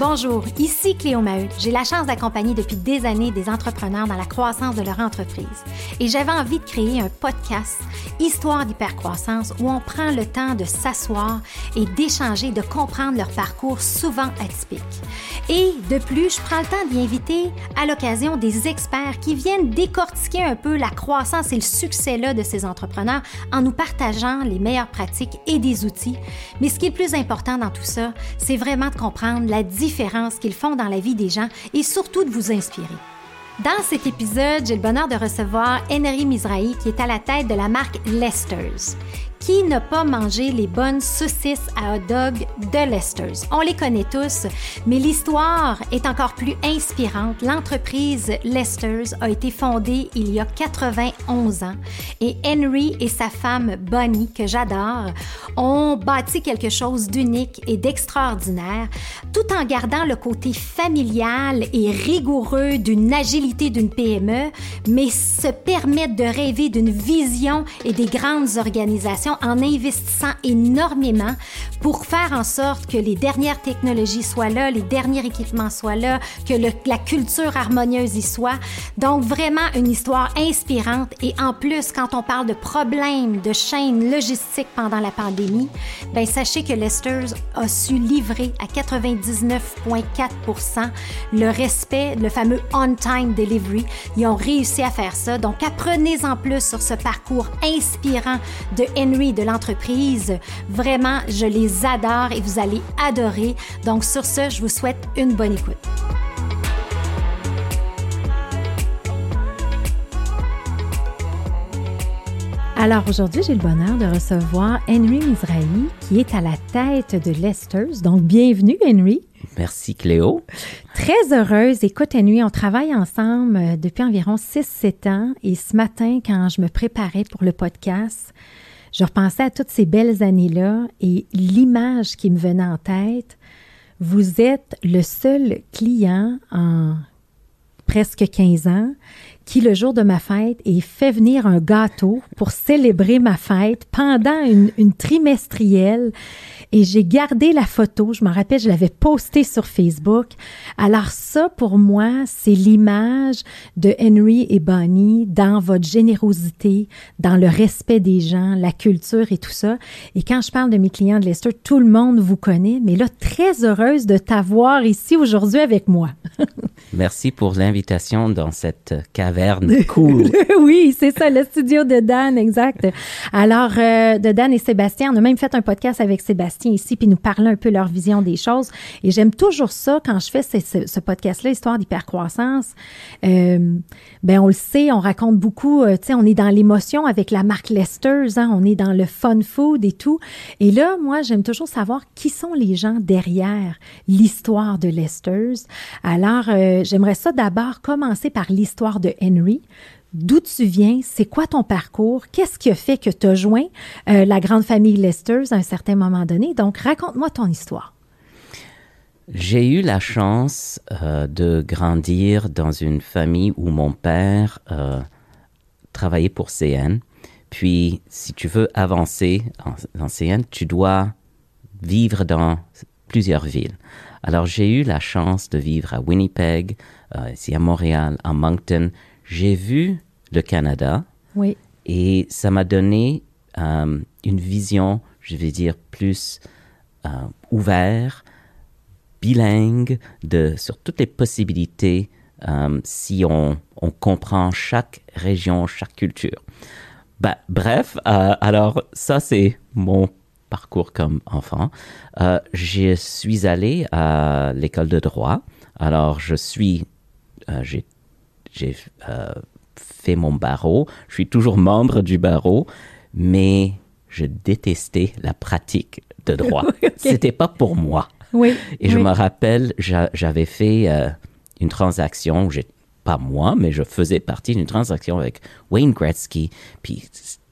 Bonjour, ici Cléo Maheu. J'ai la chance d'accompagner depuis des années des entrepreneurs dans la croissance de leur entreprise. Et j'avais envie de créer un podcast, Histoire d'hypercroissance, où on prend le temps de s'asseoir et d'échanger, de comprendre leur parcours souvent atypique. Et de plus, je prends le temps d'y inviter à l'occasion des experts qui viennent décortiquer un peu la croissance et le succès là de ces entrepreneurs en nous partageant les meilleures pratiques et des outils. Mais ce qui est plus important dans tout ça, c'est vraiment de comprendre la qu'ils font dans la vie des gens et surtout de vous inspirer. Dans cet épisode, j'ai le bonheur de recevoir Henry Mizrahi qui est à la tête de la marque Lester's. Qui n'a pas mangé les bonnes saucisses à hot dog de Lester's? On les connaît tous, mais l'histoire est encore plus inspirante. L'entreprise Lester's a été fondée il y a 91 ans et Henry et sa femme Bonnie, que j'adore, ont bâti quelque chose d'unique et d'extraordinaire, tout en gardant le côté familial et rigoureux d'une agilité d'une PME, mais se permettent de rêver d'une vision et des grandes organisations en investissant énormément pour faire en sorte que les dernières technologies soient là, les derniers équipements soient là, que la culture harmonieuse y soit. Donc vraiment une histoire inspirante et en plus quand on parle de problèmes de chaînes logistiques pendant la pandémie, ben sachez que Lester's a su livrer à 99,4% le respect, le fameux on-time delivery. Ils ont réussi à faire ça. Donc apprenez-en plus sur ce parcours inspirant de Henry de l'entreprise. Vraiment, je les adore et vous allez adorer. Donc sur ce, je vous souhaite une bonne écoute. Alors aujourd'hui, j'ai le bonheur de recevoir Henry Mizrahi qui est à la tête de Lester's. Donc bienvenue Henry. Merci Cléo. Très heureuse. Écoute Henry, on travaille ensemble euh, depuis environ 6-7 ans et ce matin, quand je me préparais pour le podcast, je repensais à toutes ces belles années-là et l'image qui me venait en tête. Vous êtes le seul client en presque 15 ans qui, le jour de ma fête, ait fait venir un gâteau pour célébrer ma fête pendant une, une trimestrielle et j'ai gardé la photo. Je me rappelle, je l'avais postée sur Facebook. Alors ça, pour moi, c'est l'image de Henry et Bonnie dans votre générosité, dans le respect des gens, la culture et tout ça. Et quand je parle de mes clients de Lester, tout le monde vous connaît, mais là, très heureuse de t'avoir ici aujourd'hui avec moi. Merci pour l'invitation dans cette cool. oui, c'est ça, le studio de Dan, exact. Alors, euh, de Dan et Sébastien, on a même fait un podcast avec Sébastien ici, puis nous parler un peu leur vision des choses. Et j'aime toujours ça quand je fais ce, podcast-là, Histoire d'hypercroissance. Euh, ben on le sait, on raconte beaucoup, euh, tu sais, on est dans l'émotion avec la marque Lester's, hein, on est dans le fun food et tout. Et là, moi, j'aime toujours savoir qui sont les gens derrière l'histoire de Lester's. Alors, euh, j'aimerais ça d'abord commencer par l'histoire de D'où tu viens, c'est quoi ton parcours, qu'est-ce qui a fait que tu as joint euh, la grande famille Lesters à un certain moment donné? Donc, raconte-moi ton histoire. J'ai eu la chance euh, de grandir dans une famille où mon père euh, travaillait pour CN. Puis, si tu veux avancer en, CN, tu dois vivre dans plusieurs villes. Alors, j'ai eu la chance de vivre à Winnipeg, ici à Montréal, à Moncton j'ai vu le Canada. Oui. Et ça m'a donné euh, une vision, je vais dire, plus euh, ouverte, bilingue, de, sur toutes les possibilités euh, si on, on, comprend chaque région, chaque culture. Bah, bref, alors ça c'est mon parcours comme enfant. je suis allé à l'école de droit. Alors je suis, j'ai j'ai euh, fait mon barreau. Je suis toujours membre du barreau, mais je détestais la pratique de droit. C'était pas pour moi. Oui. Et je me rappelle, j'avais fait euh, une transaction, pas moi, mais je faisais partie d'une transaction avec Wayne Gretzky. Puis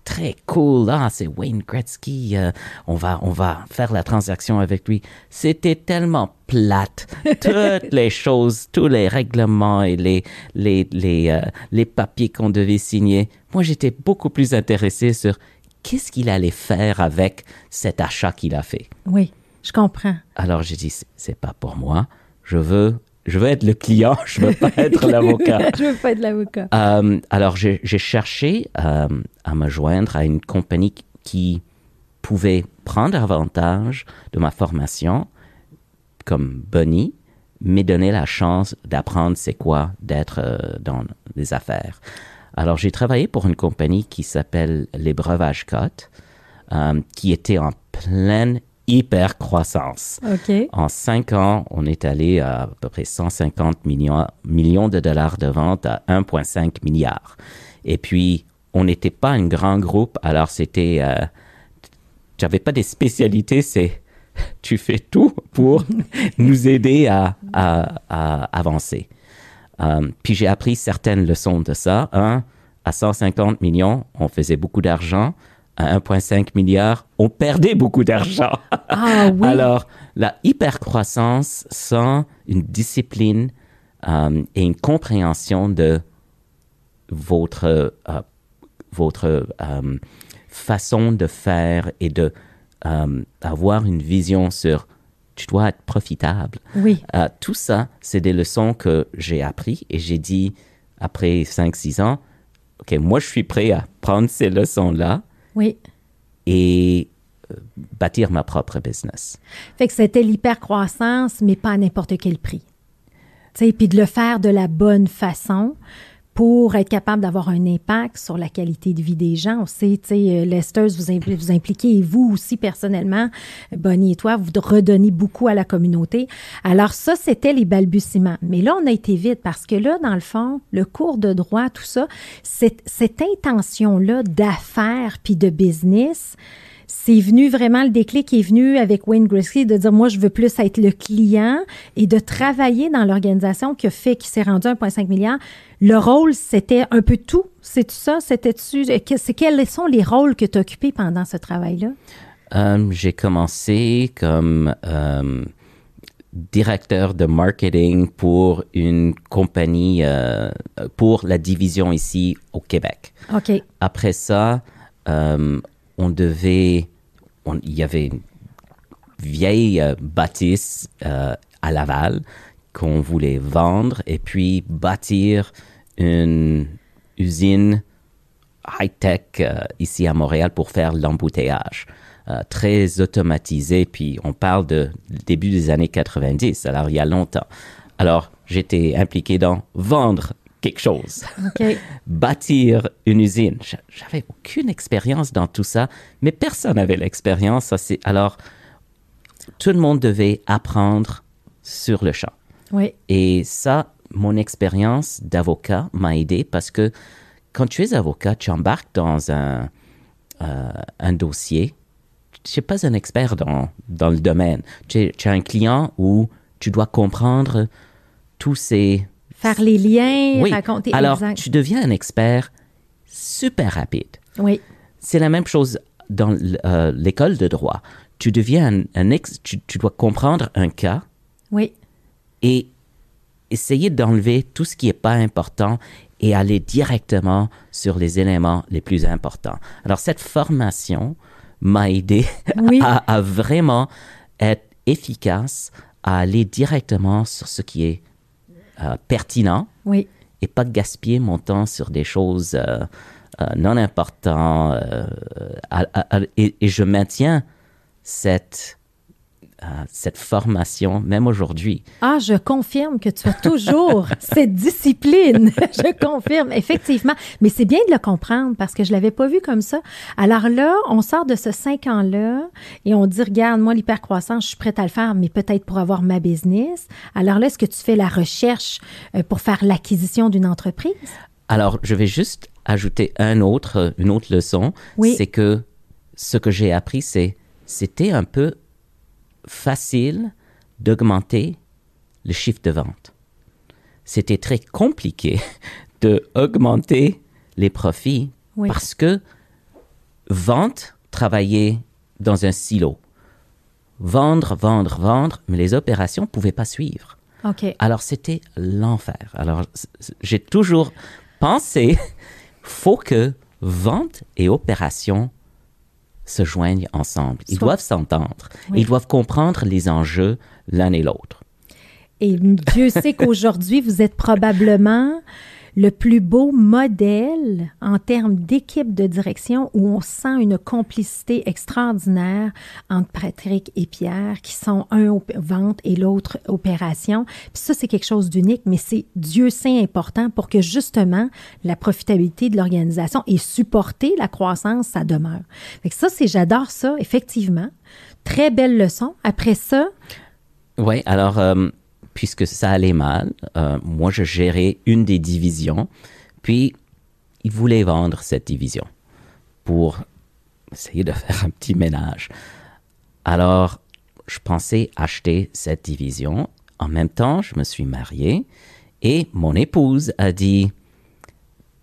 très cool, ah, c'est Wayne Gretzky, euh, on, va, on va faire la transaction avec lui. C'était tellement plate. Toutes les choses, tous les règlements et les, les, les, euh, les papiers qu'on devait signer. Moi, j'étais beaucoup plus intéressé sur qu'est-ce qu'il allait faire avec cet achat qu'il a fait. Oui, je comprends. Alors, j'ai dit, c'est pas pour moi. je veux, je veux être le client, je veux pas être l'avocat. je veux pas être l'avocat. Euh, alors, j'ai cherché euh, à me joindre à une compagnie qui pouvait prendre avantage de ma formation comme Bonnie, mais donner la chance d'apprendre c'est quoi d'être euh, dans les affaires. Alors, j'ai travaillé pour une compagnie qui s'appelle Les Breuvages Cotes, qui était en pleine hyper croissance. En cinq ans, on est allé à à peu près 150 millions, millions de dollars de vente à 1,5 milliard. Et puis, on n'était pas un grand groupe, alors c'était... Euh, j'avais pas des spécialités, c'est tu fais tout pour nous aider à, à, à avancer. Euh, puis j'ai appris certaines leçons de ça. Un, à 150 millions, on faisait beaucoup d'argent. À 1,5 milliard, on perdait beaucoup d'argent. Ah oui. Alors, la hypercroissance sans une discipline euh, et une compréhension de votre, euh, votre euh, façon de faire et de euh, avoir une vision sur tu dois être profitable. Oui. Euh, tout ça, c'est des leçons que j'ai appris et j'ai dit après 5-6 ans, OK, moi je suis prêt à prendre ces leçons-là Oui. et euh, bâtir ma propre business. Fait que c'était l'hypercroissance, mais pas à n'importe quel prix. Tu sais, puis de le faire de la bonne façon pour être capable d'avoir un impact sur la qualité de vie des gens. On sait, tu sais, euh, vous, vous impliquez, vous aussi personnellement, Bonnie et toi, vous redonnez beaucoup à la communauté. Alors ça, c'était les balbutiements. Mais là, on a été vite parce que là, dans le fond, le cours de droit, tout ça, cette, cette intention-là d'affaires puis de business, c'est venu vraiment, le déclic est venu avec Wayne Gretzky de dire, moi, je veux plus être le client et de travailler dans l'organisation qui a fait, qui s'est rendu 1,5 milliard. Le rôle, c'était un peu tout. C'est ça? C'était-tu? que- c'est Quels sont les rôles que tu as occupés pendant ce travail-là? Euh, j'ai commencé comme euh, directeur de marketing pour une compagnie, euh, pour la division ici au Québec. OK. Après ça, euh, on devait, il y avait une vieille euh, bâtisse euh, à Laval qu'on voulait vendre et puis bâtir une usine high-tech euh, ici à Montréal pour faire l'embouteillage. Très automatisé, puis on parle de début des années 90, alors il y a longtemps. Alors, j'étais impliqué dans vendre quelque chose bâtir une usine. J'a- J'avais aucune expérience dans tout ça, mais personne n'avait l'expérience. Alors, tout le monde devait apprendre sur le champ. Oui. Et ça, mon expérience d'avocat m'a aidé parce que quand tu es avocat, tu embarques dans un, euh, un dossier. Tu n'es pas un expert dans, dans le domaine. Tu as un client où tu dois comprendre tous ces Faire les liens, oui. raconter. Alors, exact. tu deviens un expert super rapide. Oui. C'est la même chose dans euh, l'école de droit. Tu deviens un, un ex, tu, tu dois comprendre un cas Oui. et essayer d'enlever tout ce qui n'est pas important et aller directement sur les éléments les plus importants. Alors, cette formation m'a aidé Oui. à, à vraiment être efficace, à aller directement sur ce qui est euh, pertinent Oui. et pas gaspiller mon temps sur des choses euh, euh, non importantes. euh, à- à- à- et, et je maintiens cette, cette formation même aujourd'hui. Ah, je confirme que tu as toujours cette discipline. je confirme, effectivement. Mais c'est bien de le comprendre parce que je l'avais pas vu comme ça. Alors là, on sort de ce cinq ans-là et on dit, regarde, moi, l'hypercroissance, je suis prête à le faire, mais peut-être pour avoir ma business. Alors là, est-ce que tu fais la recherche euh, pour faire l'acquisition d'une entreprise? Alors, je vais juste ajouter un autre, une autre leçon. Oui. C'est que ce que j'ai appris, c'est c'était un peu facile d'augmenter le chiffre de vente. C'était très compliqué de augmenter les profits Oui. parce que vente travaillait dans un silo. Vendre, vendre, vendre, mais les opérations ne pouvaient pas suivre. Alors, c'était l'enfer. Alors, j'ai toujours pensé, faut que vente et opération se joignent ensemble. Ils Soit- doivent s'entendre. Oui. Ils doivent comprendre les enjeux l'un et l'autre. Et Dieu sait qu'aujourd'hui, vous êtes probablement le plus beau modèle en termes d'équipe de direction où on sent une complicité extraordinaire entre Patrick et Pierre, qui sont un vente et l'autre opération. Puis ça, c'est quelque chose d'unique, mais c'est Dieu sait important pour que justement la profitabilité de l'organisation et supporter la croissance, ça demeure. Fait que ça, c'est, j'adore ça, effectivement. Très belle leçon. Après ça. Oui, alors, euh, puisque ça allait mal, euh, moi je gérais une des divisions, puis ils voulaient vendre cette division pour essayer de faire un petit ménage. Alors, je pensais acheter cette division. En même temps, je me suis marié et mon épouse a dit,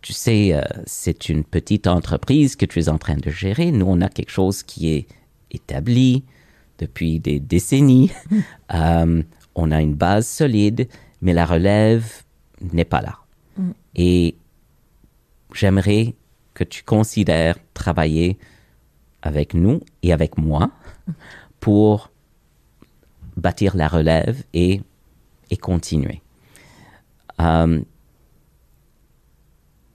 tu sais, euh, c'est une petite entreprise que tu es en train de gérer. Nous, on a quelque chose qui est établi depuis des décennies. euh, on a une base solide, mais la relève n'est pas là. Mm. Et j'aimerais que tu considères travailler avec nous et avec moi pour bâtir la relève et, et continuer. Euh,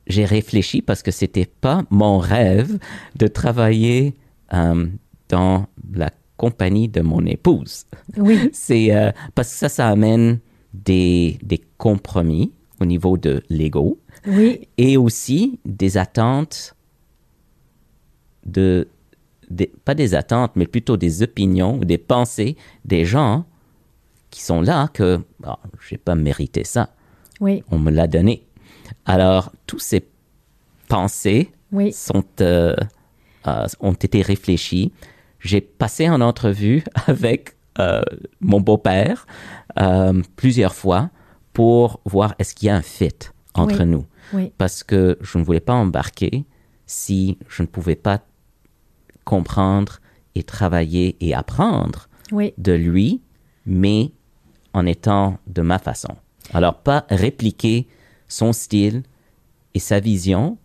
j'ai réfléchi parce que c'était pas mon rêve de travailler euh, dans la compagnie de mon épouse. Oui. C'est euh, parce que ça, ça amène des, des compromis au niveau de l'ego. Oui. Et aussi des attentes de, pas des attentes, mais plutôt des opinions ou des pensées des gens qui sont là que bon, je n'ai pas mérité ça. Oui. On me l'a donné. Alors, tous ces pensées oui. sont, euh, euh, ont été réfléchies j'ai passé en entrevue avec euh, mon beau-père euh, plusieurs fois pour voir est-ce qu'il y a un fit entre oui. nous. Oui. Parce que je ne voulais pas embarquer si je ne pouvais pas comprendre et travailler et apprendre oui. de lui, mais en étant de ma façon. Alors, pas répliquer son style et sa vision,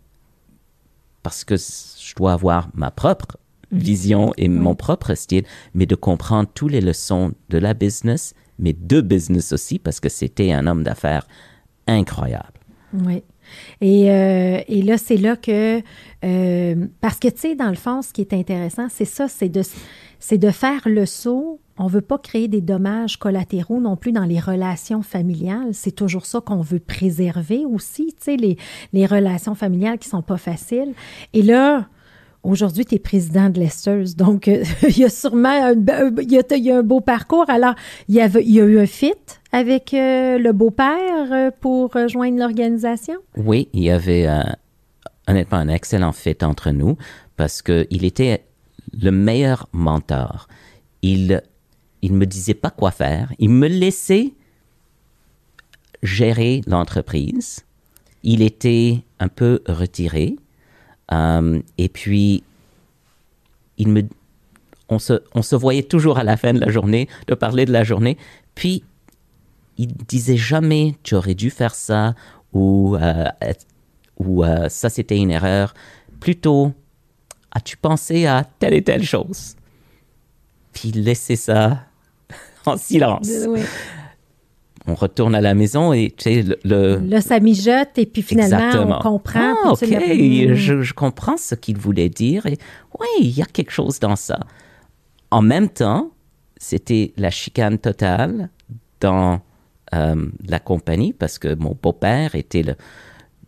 parce que je dois avoir ma propre vision et mon propre style, mais de comprendre toutes les leçons de la business, mais de business aussi, parce que c'était un homme d'affaires incroyable. Oui. Et, euh, et là, c'est là que, euh, parce que, tu sais, dans le fond, ce qui est intéressant, c'est ça, c'est de, c'est de faire le saut. On ne veut pas créer des dommages collatéraux non plus dans les relations familiales. C'est toujours ça qu'on veut préserver aussi, tu sais, les, les relations familiales qui sont pas faciles. Et là, Aujourd'hui, tu es président de Lester's, donc euh, il y a sûrement un, il y a, un beau parcours. Alors, il y, a eu un fit avec euh, le beau-père euh, pour rejoindre l'organisation? Oui, il y avait honnêtement un excellent fit entre nous parce qu'il était le meilleur mentor. Il il me disait pas quoi faire. Il me laissait gérer l'entreprise. Il était un peu retiré. Euh, et puis, il me, on, se, on se voyait toujours à la fin de la journée, de parler de la journée. Puis, il disait jamais tu aurais dû faire ça ou, euh, ou euh, ça c'était une erreur. Plutôt, as-tu pensé à telle et telle chose? Puis laisser ça en silence. Oui. On retourne à la maison et tu sais, le. le... Là, ça mijote et puis finalement, Exactement. on comprend. Ah, ok, je, je comprends ce qu'il voulait dire. Et oui, il y a quelque chose dans ça. En même temps, c'était la chicane totale dans euh, la compagnie parce que mon beau-père était le,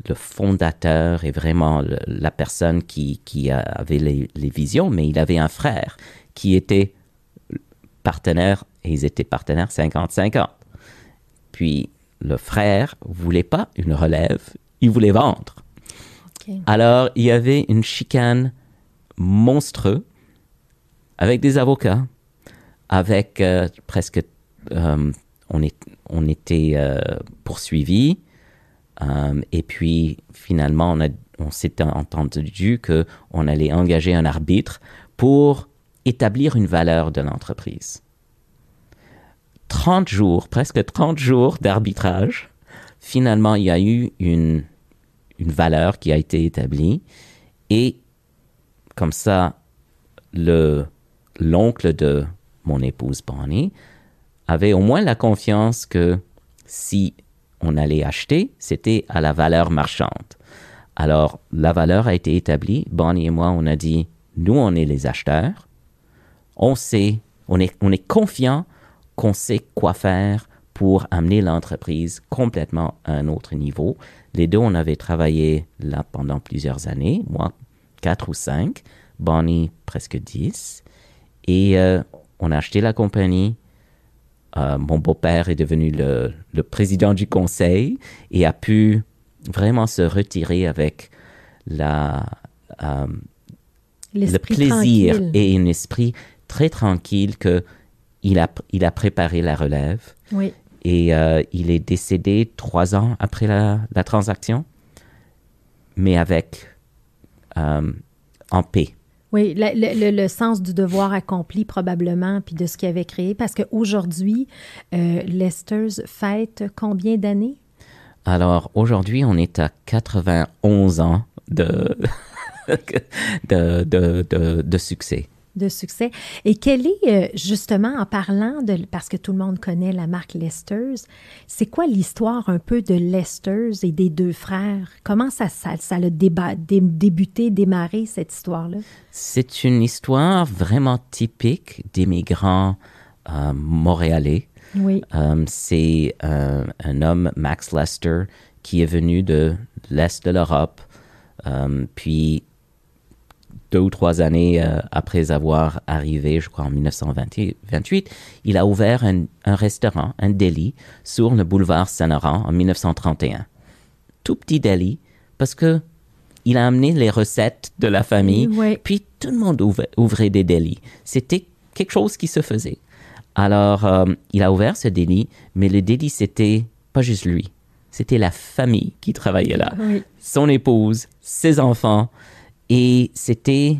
le fondateur et vraiment le- la personne qui, avait les, les visions, mais il avait un frère qui était partenaire et ils étaient partenaires 50-50. Puis le frère voulait pas une relève, il voulait vendre. Alors, il y avait une chicane monstrueuse avec des avocats, avec euh, presque... euh, on, est, on était euh, poursuivis. et puis, finalement, on, a- on s'est entendu qu'on allait engager un arbitre pour établir une valeur de l'entreprise. 30 jours, presque 30 jours d'arbitrage. Finalement, il y a eu une, une valeur qui a été établie et comme ça, le l'oncle de mon épouse Bonnie avait au moins la confiance que si on allait acheter, c'était à la valeur marchande. Alors, la valeur a été établie. Bonnie et moi, on a dit, nous, on est les acheteurs. On sait, on est, on est confiant qu'on sait quoi faire pour amener l'entreprise complètement à un autre niveau. Les deux, on avait travaillé là pendant plusieurs années, moi, quatre ou cinq, Bonnie, presque dix. Et euh, on a acheté la compagnie. Euh, mon beau-père est devenu le, le, président du conseil et a pu vraiment se retirer avec la, euh, le plaisir tranquille. et un esprit très tranquille que il a, il a préparé la relève. Oui. Et euh, il est décédé trois ans après la, la transaction, mais avec euh, en paix. Oui, le, le- le- sens du devoir accompli probablement, puis de ce qu'il avait créé, parce qu'aujourd'hui, euh, Lester's fête combien d'années? Alors aujourd'hui, on est à 91 ans de, de, de, de, de succès. De succès. Et quel est, euh, justement, en parlant de, parce que tout le monde connaît la marque Lester's, c'est quoi l'histoire un peu de Lester's et des deux frères? Comment ça, ça, ça a déba- dé- débuté, démarré, cette histoire-là? C'est une histoire vraiment typique des migrants euh, montréalais. Oui, Euh, c'est un, un homme, Max Lester, qui est venu de l'Est de l'Europe, puis deux ou trois années euh, après avoir arrivé, je crois en 1928, il a ouvert un, un restaurant, un deli, sur le boulevard Saint-Laurent en 1931. Tout petit deli, parce que il a amené les recettes de la famille, puis tout le monde ouvrait, ouvrait des délis. C'était quelque chose qui se faisait. Alors, euh, il a ouvert ce délit, mais le délit, c'était pas juste lui. C'était la famille qui travaillait là. oui. Son épouse, ses enfants. Et c'était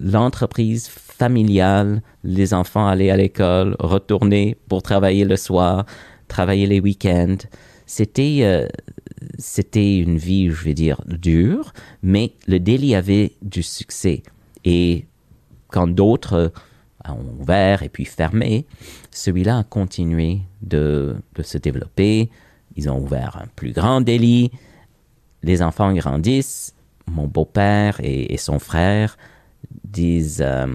l'entreprise familiale. Les enfants allaient à l'école, retournaient pour travailler le soir, travailler les week-ends. C'était, euh, c'était une vie, je vais dire, dure, mais le délit avait du succès. Et quand d'autres ont ouvert et puis fermé, celui-là a continué de, de se développer. Ils ont ouvert un plus grand délit. Les enfants grandissent. Mon beau-père et, son frère disent euh,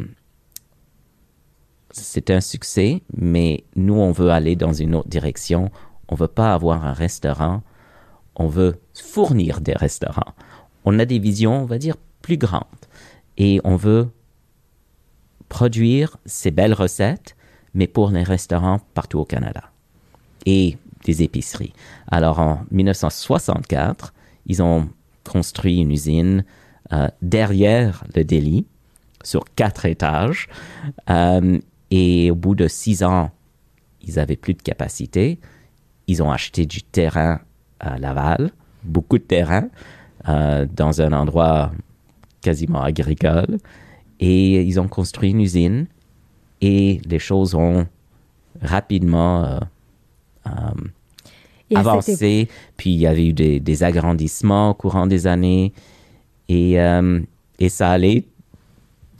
c'est un succès, mais nous, on veut aller dans une autre direction. On veut pas avoir un restaurant. On veut fournir des restaurants. On a des visions, on va dire, plus grandes. Et on veut produire ces belles recettes, mais pour les restaurants partout au Canada. Et des épiceries. Alors en 1964, ils ont construit une usine euh, derrière le délit, sur quatre étages. Euh, et au bout de six ans, ils avaient plus de capacité. Ils ont acheté du terrain à Laval, beaucoup de terrain, euh, dans un endroit quasiment agricole. Et ils ont construit une usine et les choses ont rapidement avancé. Puis il y avait eu des, des agrandissements au courant des années et, euh, et ça allait.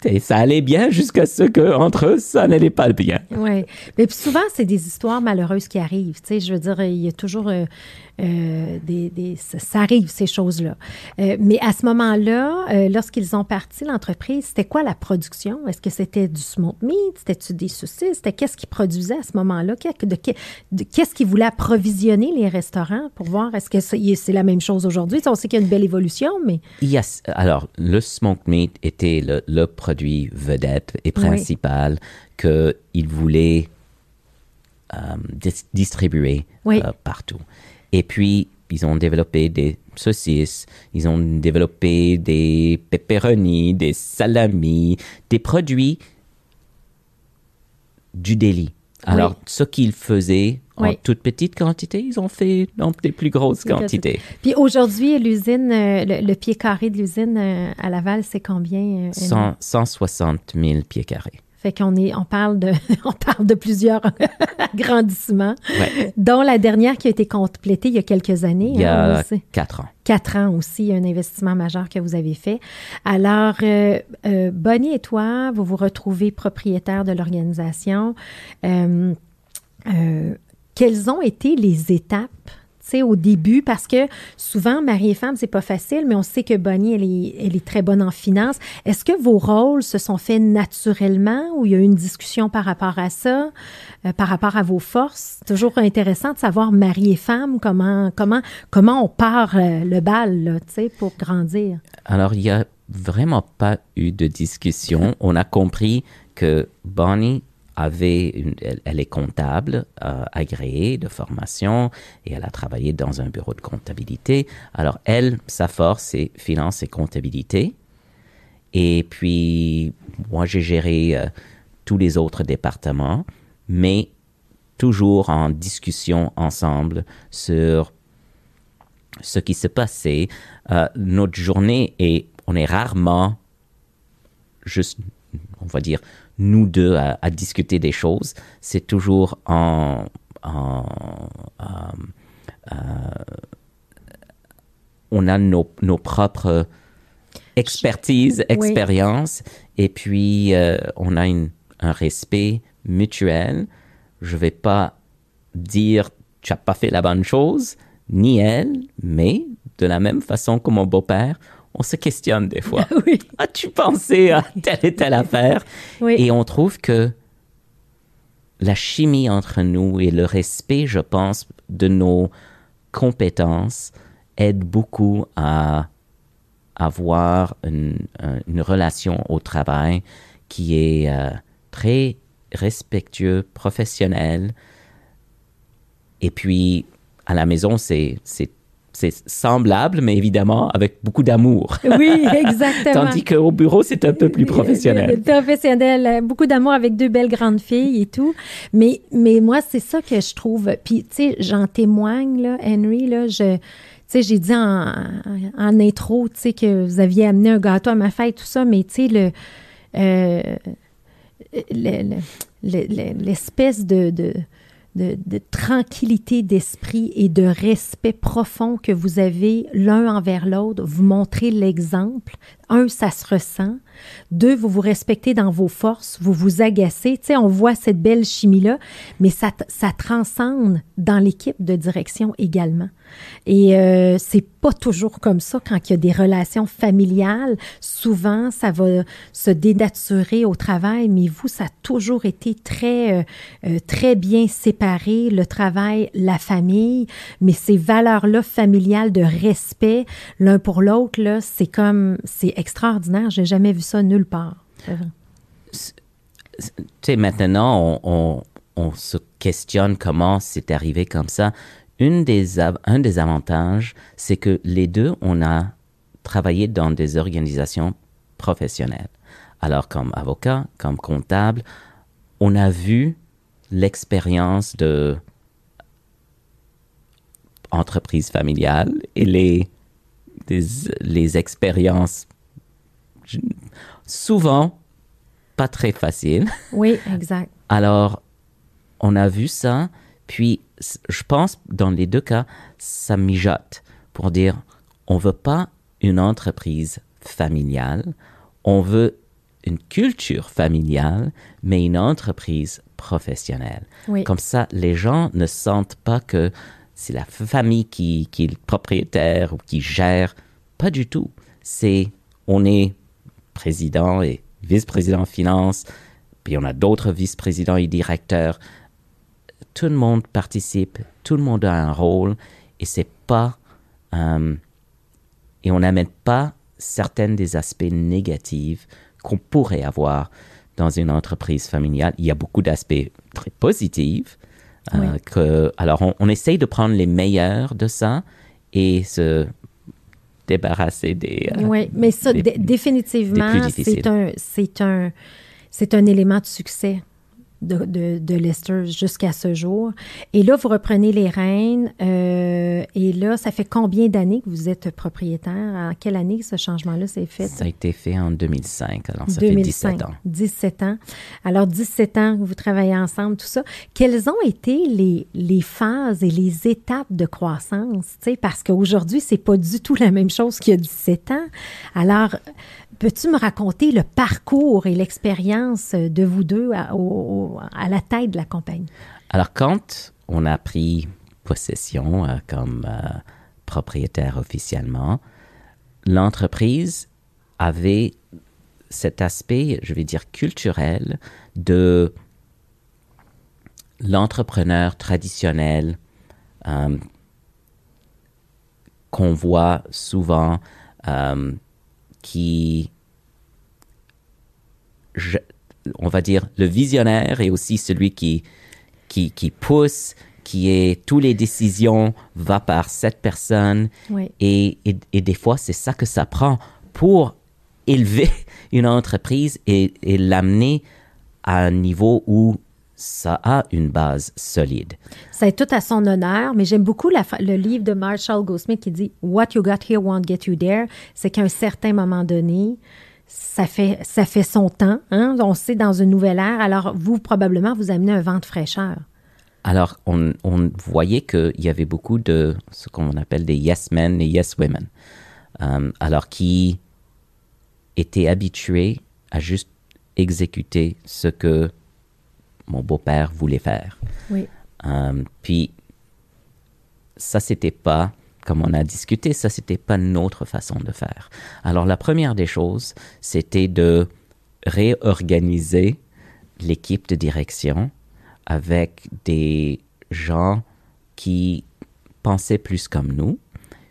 Et ça allait bien jusqu'à ce que entre eux, ça n'allait pas bien. Oui. Mais puis souvent, c'est des histoires malheureuses qui arrivent. Tu sais, je veux dire, il y a toujours euh, euh, des, des- ça, arrive, ces choses-là. Euh, mais à ce moment-là, lorsqu'ils ont parti l'entreprise, c'était quoi la production? Est-ce que c'était du smoked meat? C'était-tu des saucisses? C'était qu'est-ce qu'ils produisaient à ce moment-là? Qu'est-ce qu'ils voulaient approvisionner les restaurants pour voir est-ce que c'est la même chose aujourd'hui? Tu sais, On sait qu'il y a une belle évolution, mais Il y a- alors, le smoked meat était le, le produit vedette et principal que qu'ils voulaient euh, dis- distribuer Oui. euh, partout. Et puis, ils ont développé des saucisses, ils ont développé des pepperonis, des salamis, des produits du délit. Alors, Oui. ce qu'ils faisaient en Oui. toute petite quantité, ils ont fait dans des plus grosses quantités. Puis aujourd'hui, l'usine, euh, le, le pied carré de l'usine euh, à Laval, c'est combien? euh, Cent- 160 000 pieds carrés. Fait qu'on est, on parle de, on parle de plusieurs agrandissements, Ouais. dont la dernière qui a été complétée il y a quelques années. Il y hein, a aussi. quatre ans. Quatre ans aussi, un investissement majeur que vous avez fait. Alors, euh, euh, Bonnie et toi, vous vous retrouvez propriétaire de l'organisation. Euh, quelles ont été les étapes au début, parce que souvent, mari et femme, c'est pas facile, mais on sait que Bonnie, elle est, elle est très bonne en finance. Est-ce que vos rôles se sont faits naturellement ou il y a eu une discussion par rapport à ça, euh, par rapport à vos forces? Toujours intéressant de savoir, mari et femme, comment, comment, comment on part euh, le bal, sais, pour grandir? Alors, il y a vraiment pas eu de discussion. On a compris que Bonnie elle, est comptable euh, agréée de formation et elle a travaillé dans un bureau de comptabilité. Alors elle, sa force, c'est finance et comptabilité. Et puis, moi, j'ai géré euh, tous les autres départements, mais toujours en discussion ensemble sur ce qui se passait. Euh, notre journée et on est rarement juste, on va dire, nous deux à, discuter des choses. C'est toujours en, en euh, euh, on a nos, nos propres expertises, expériences, et puis euh, on a une, un respect mutuel. Je vais pas dire tu n'as pas fait la bonne chose, ni elle, mais de la même façon que mon beau-père, on se questionne des fois. oui. As-tu pensé à telle et telle affaire? Et on trouve que la chimie entre nous et le respect, je pense, de nos compétences aide beaucoup à avoir une, relation au travail qui est euh, très respectueux, professionnel. Et puis, à la maison, c'est c'est semblable, mais évidemment avec beaucoup d'amour. Oui, exactement. Tandis qu'au bureau, c'est un peu plus professionnel. Professionnel, beaucoup d'amour avec deux belles grandes filles et tout. Mais, mais moi, c'est ça que je trouve. Puis, tu sais, j'en témoigne, là, Henry, là, je... Tu sais, j'ai dit en, en, intro, tu sais, que vous aviez amené un gâteau à ma fête, tout ça, mais tu sais, le... Euh, l'espèce de, de de, tranquillité d'esprit et de respect profond que vous avez l'un envers l'autre. Vous montrez l'exemple. Un, ça se ressent. Deux, vous vous respectez dans vos forces, vous vous agacez. Tu sais, on voit cette belle chimie-là, mais ça, ça transcende dans l'équipe de direction également. Et euh, c'est pas toujours comme ça quand il y a des relations familiales. Souvent, ça va se dénaturer au travail, mais vous, ça a toujours été très, euh, euh, très bien séparé, le travail, la famille. Mais ces valeurs-là familiales de respect l'un pour l'autre, c'est comme, c'est extraordinaire. J'ai jamais vu ça nulle part. Tu sais, maintenant, on, se questionne comment c'est arrivé comme ça. Une des, un des avantages, c'est que les deux, on a travaillé dans des organisations professionnelles. Alors, comme avocat, comme comptable, on a vu l'expérience de entreprise familiale et les, les expériences souvent pas très facile. Oui, exact. Alors, on a vu ça, puis je pense dans les deux cas, ça mijote pour dire on veut pas une entreprise familiale, on veut une culture familiale, mais une entreprise professionnelle. Comme ça, les gens ne sentent pas que c'est la famille qui, qui est le propriétaire ou qui gère. Pas du tout. C'est, on est président et vice-président finance, puis on a d'autres vice-présidents et directeurs. Tout le monde participe, tout le monde a un rôle, et c'est pas euh, et on n'amène pas certains des aspects négatifs qu'on pourrait avoir dans une entreprise familiale. Il y a beaucoup d'aspects très positifs. Euh, que, alors, on, on, essaye de prendre les meilleurs de ça et se débarrasser des. Euh, oui, mais ça, définitivement, c'est un, c'est un, c'est un élément de succès de, de, Lester jusqu'à ce jour. Et là, vous reprenez les rênes. Euh, et là, ça fait combien d'années que vous êtes propriétaire? En quelle année ce changement-là s'est fait? Ça a été fait en 2005. Alors, ça fait 17 ans. 17 ans. Alors, 17 ans que vous travaillez ensemble, tout ça. Quelles ont été les, les phases et les étapes de croissance? Parce qu'aujourd'hui, c'est pas du tout la même chose qu'il y a 17 ans. Alors, peux-tu me raconter le parcours et l'expérience de vous deux à, la tête de la compagnie? Alors, quand on a pris possession euh, comme euh, propriétaire officiellement, l'entreprise avait cet aspect, je vais dire, culturel de l'entrepreneur traditionnel euh, qu'on voit souvent, qui, on va dire, le visionnaire et aussi celui qui, qui, qui pousse, qui est toutes les décisions va par cette personne. Et, et, des fois, c'est ça que ça prend pour élever une entreprise et, et l'amener à un niveau où ça a une base solide. C'est tout à son honneur, mais j'aime beaucoup le livre de Marshall Goldsmith qui dit What you got here won't get you there. C'est qu'à un certain moment donné, ça fait, ça fait son temps. Hein? On sait dans une nouvelle ère. Alors, vous, probablement, vous amenez un vent de fraîcheur. Alors, on, voyait qu'il y avait beaucoup de ce qu'on appelle des yes men et yes women. Euh, alors, qui étaient habitués à juste exécuter ce que mon beau-père voulait faire. Oui. Euh, puis, ça, c'était pas, comme on a discuté, ça, c'était pas notre façon de faire. Alors, la première des choses, c'était de réorganiser l'équipe de direction avec des gens qui pensaient plus comme nous.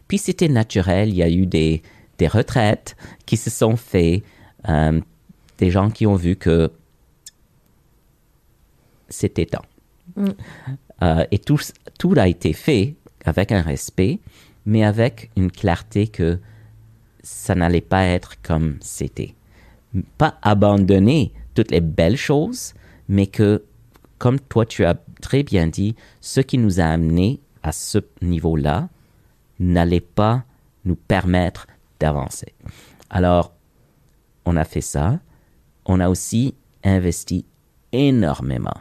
Puis c'était naturel, il y a eu des, des retraites qui se sont faites, euh, des gens qui ont vu que c'était temps. Mm. Euh, et tout, tout a été fait avec un respect, mais avec une clarté que ça n'allait pas être comme c'était. Pas abandonner toutes les belles choses, mais que, comme toi tu as très bien dit, ce qui nous a amenés à ce niveau-là n'allait pas nous permettre d'avancer. Alors, on a fait ça. On a aussi investi énormément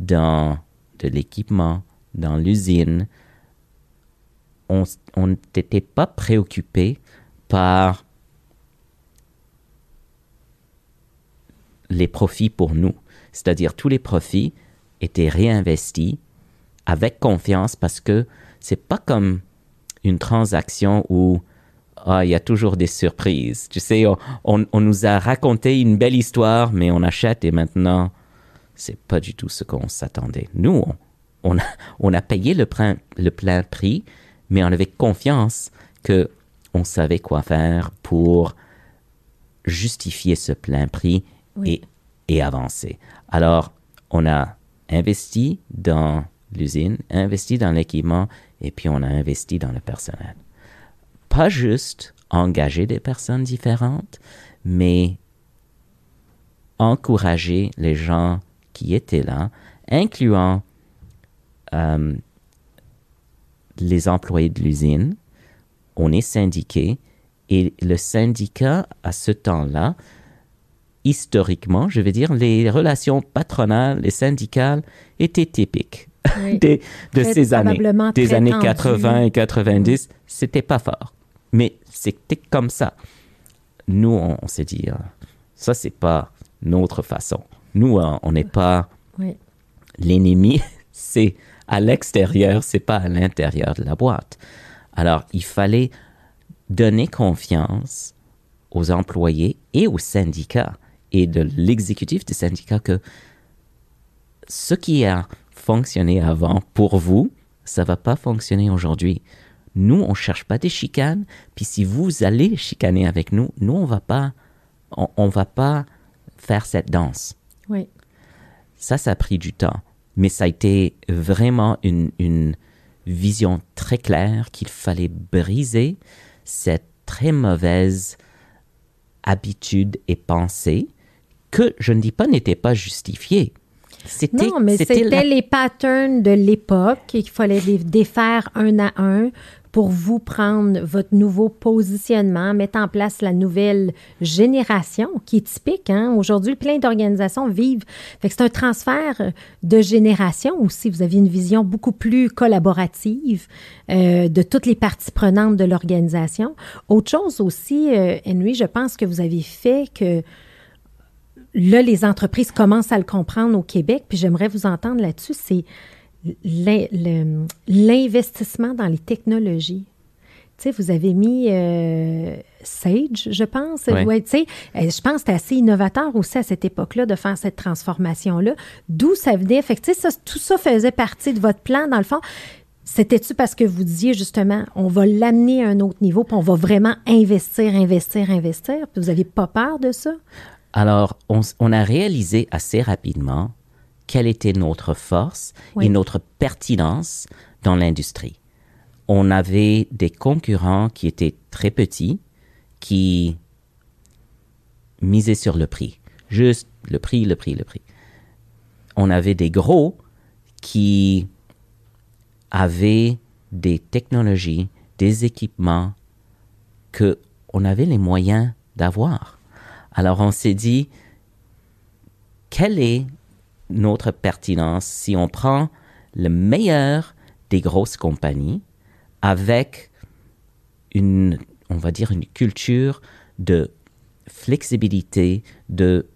dans de l'équipement, dans l'usine, on n'était pas préoccupé par les profits pour nous. C'est-à-dire tous les profits étaient réinvestis avec confiance parce que c'est pas comme une transaction où ah, il y a toujours des surprises. Tu sais, on, on, nous a raconté une belle histoire, mais on achète et maintenant c'est pas du tout ce qu'on s'attendait. Nous, on, a, on, a, payé le, plein, le plein prix, mais on avait confiance que on savait quoi faire pour justifier ce plein prix et, et avancer. Alors, on a investi dans l'usine, investi dans l'équipement et puis on a investi dans le personnel. Pas juste engager des personnes différentes, mais encourager les gens qui étaient là, incluant euh, les employés de l'usine. On est syndiqué et le syndicat, à ce temps-là, historiquement, je veux dire, les relations patronales et syndicales étaient typiques de ces années. Des années 80 et 90, c'était pas fort. Mais c'était comme ça. Nous, on, s'est dit, euh, ça, c'est pas notre façon. Nous, hein, on n'est pas l'ennemi, c'est à l'extérieur, c'est pas à l'intérieur de la boîte. Alors, il fallait donner confiance aux employés et aux syndicats et de l'exécutif du syndicat que ce qui a fonctionné avant pour vous, ça va pas fonctionner aujourd'hui. Nous, on cherche pas des chicanes. Puis si vous allez chicaner avec nous, nous, on va pas, on, on va pas faire cette danse. Oui. Ça, ça a pris du temps. Mais ça a été vraiment une, une vision très claire qu'il fallait briser cette très mauvaise habitude et pensée que je ne dis pas n'était pas justifiée. C'était, non, mais c'était, les patterns de l'époque qu'il fallait les défaire un à un pour vous prendre votre nouveau positionnement, mettre en place la nouvelle génération qui est typique. Hein? Aujourd'hui, plein d'organisations vivent. c'est un transfert de génération aussi. Vous aviez une vision beaucoup plus collaborative euh, de toutes les parties prenantes de l'organisation. Autre chose aussi, euh, je pense que vous avez fait que là, les entreprises commencent à le comprendre au Québec, puis j'aimerais vous entendre là-dessus, c'est l'investissement dans les technologies. Tu sais, vous avez mis euh, Sage, je pense. Ouais. tu sais, euh, je pense que c'était assez innovateur aussi à cette époque-là de faire cette transformation-là. D'où ça venait? Fait que, ça, tout ça faisait partie de votre plan, dans le fond. C'était-tu parce que vous disiez justement, on va l'amener à un autre niveau, puis on va vraiment investir, investir, investir, puis vous n'aviez pas peur de ça? Alors, on, a réalisé assez rapidement quelle était notre force et notre pertinence dans l'industrie. On avait des concurrents qui étaient très petits, qui misaient sur le prix. Juste le prix, le prix, le prix. On avait des gros qui avaient des technologies, des équipements que on avait les moyens d'avoir. Alors on s'est dit, quelle est notre pertinence si on prend le meilleur des grosses compagnies avec une, on va dire, une culture de flexibilité, de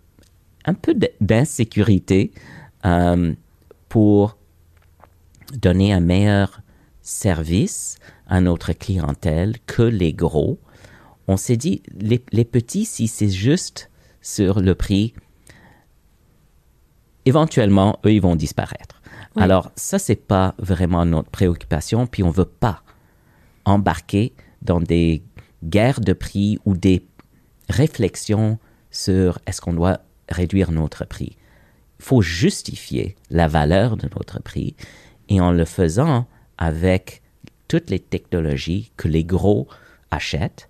un peu d'insécurité euh, pour donner un meilleur service à notre clientèle que les gros. On s'est dit, les, petits, si c'est juste sur le prix, éventuellement, eux, ils vont disparaître. Alors, ça, c'est pas vraiment notre préoccupation, puis on veut pas embarquer dans des guerres de prix ou des réflexions sur est-ce qu'on doit réduire notre prix. Il faut justifier la valeur de notre prix et en le faisant avec toutes les technologies que les gros achètent,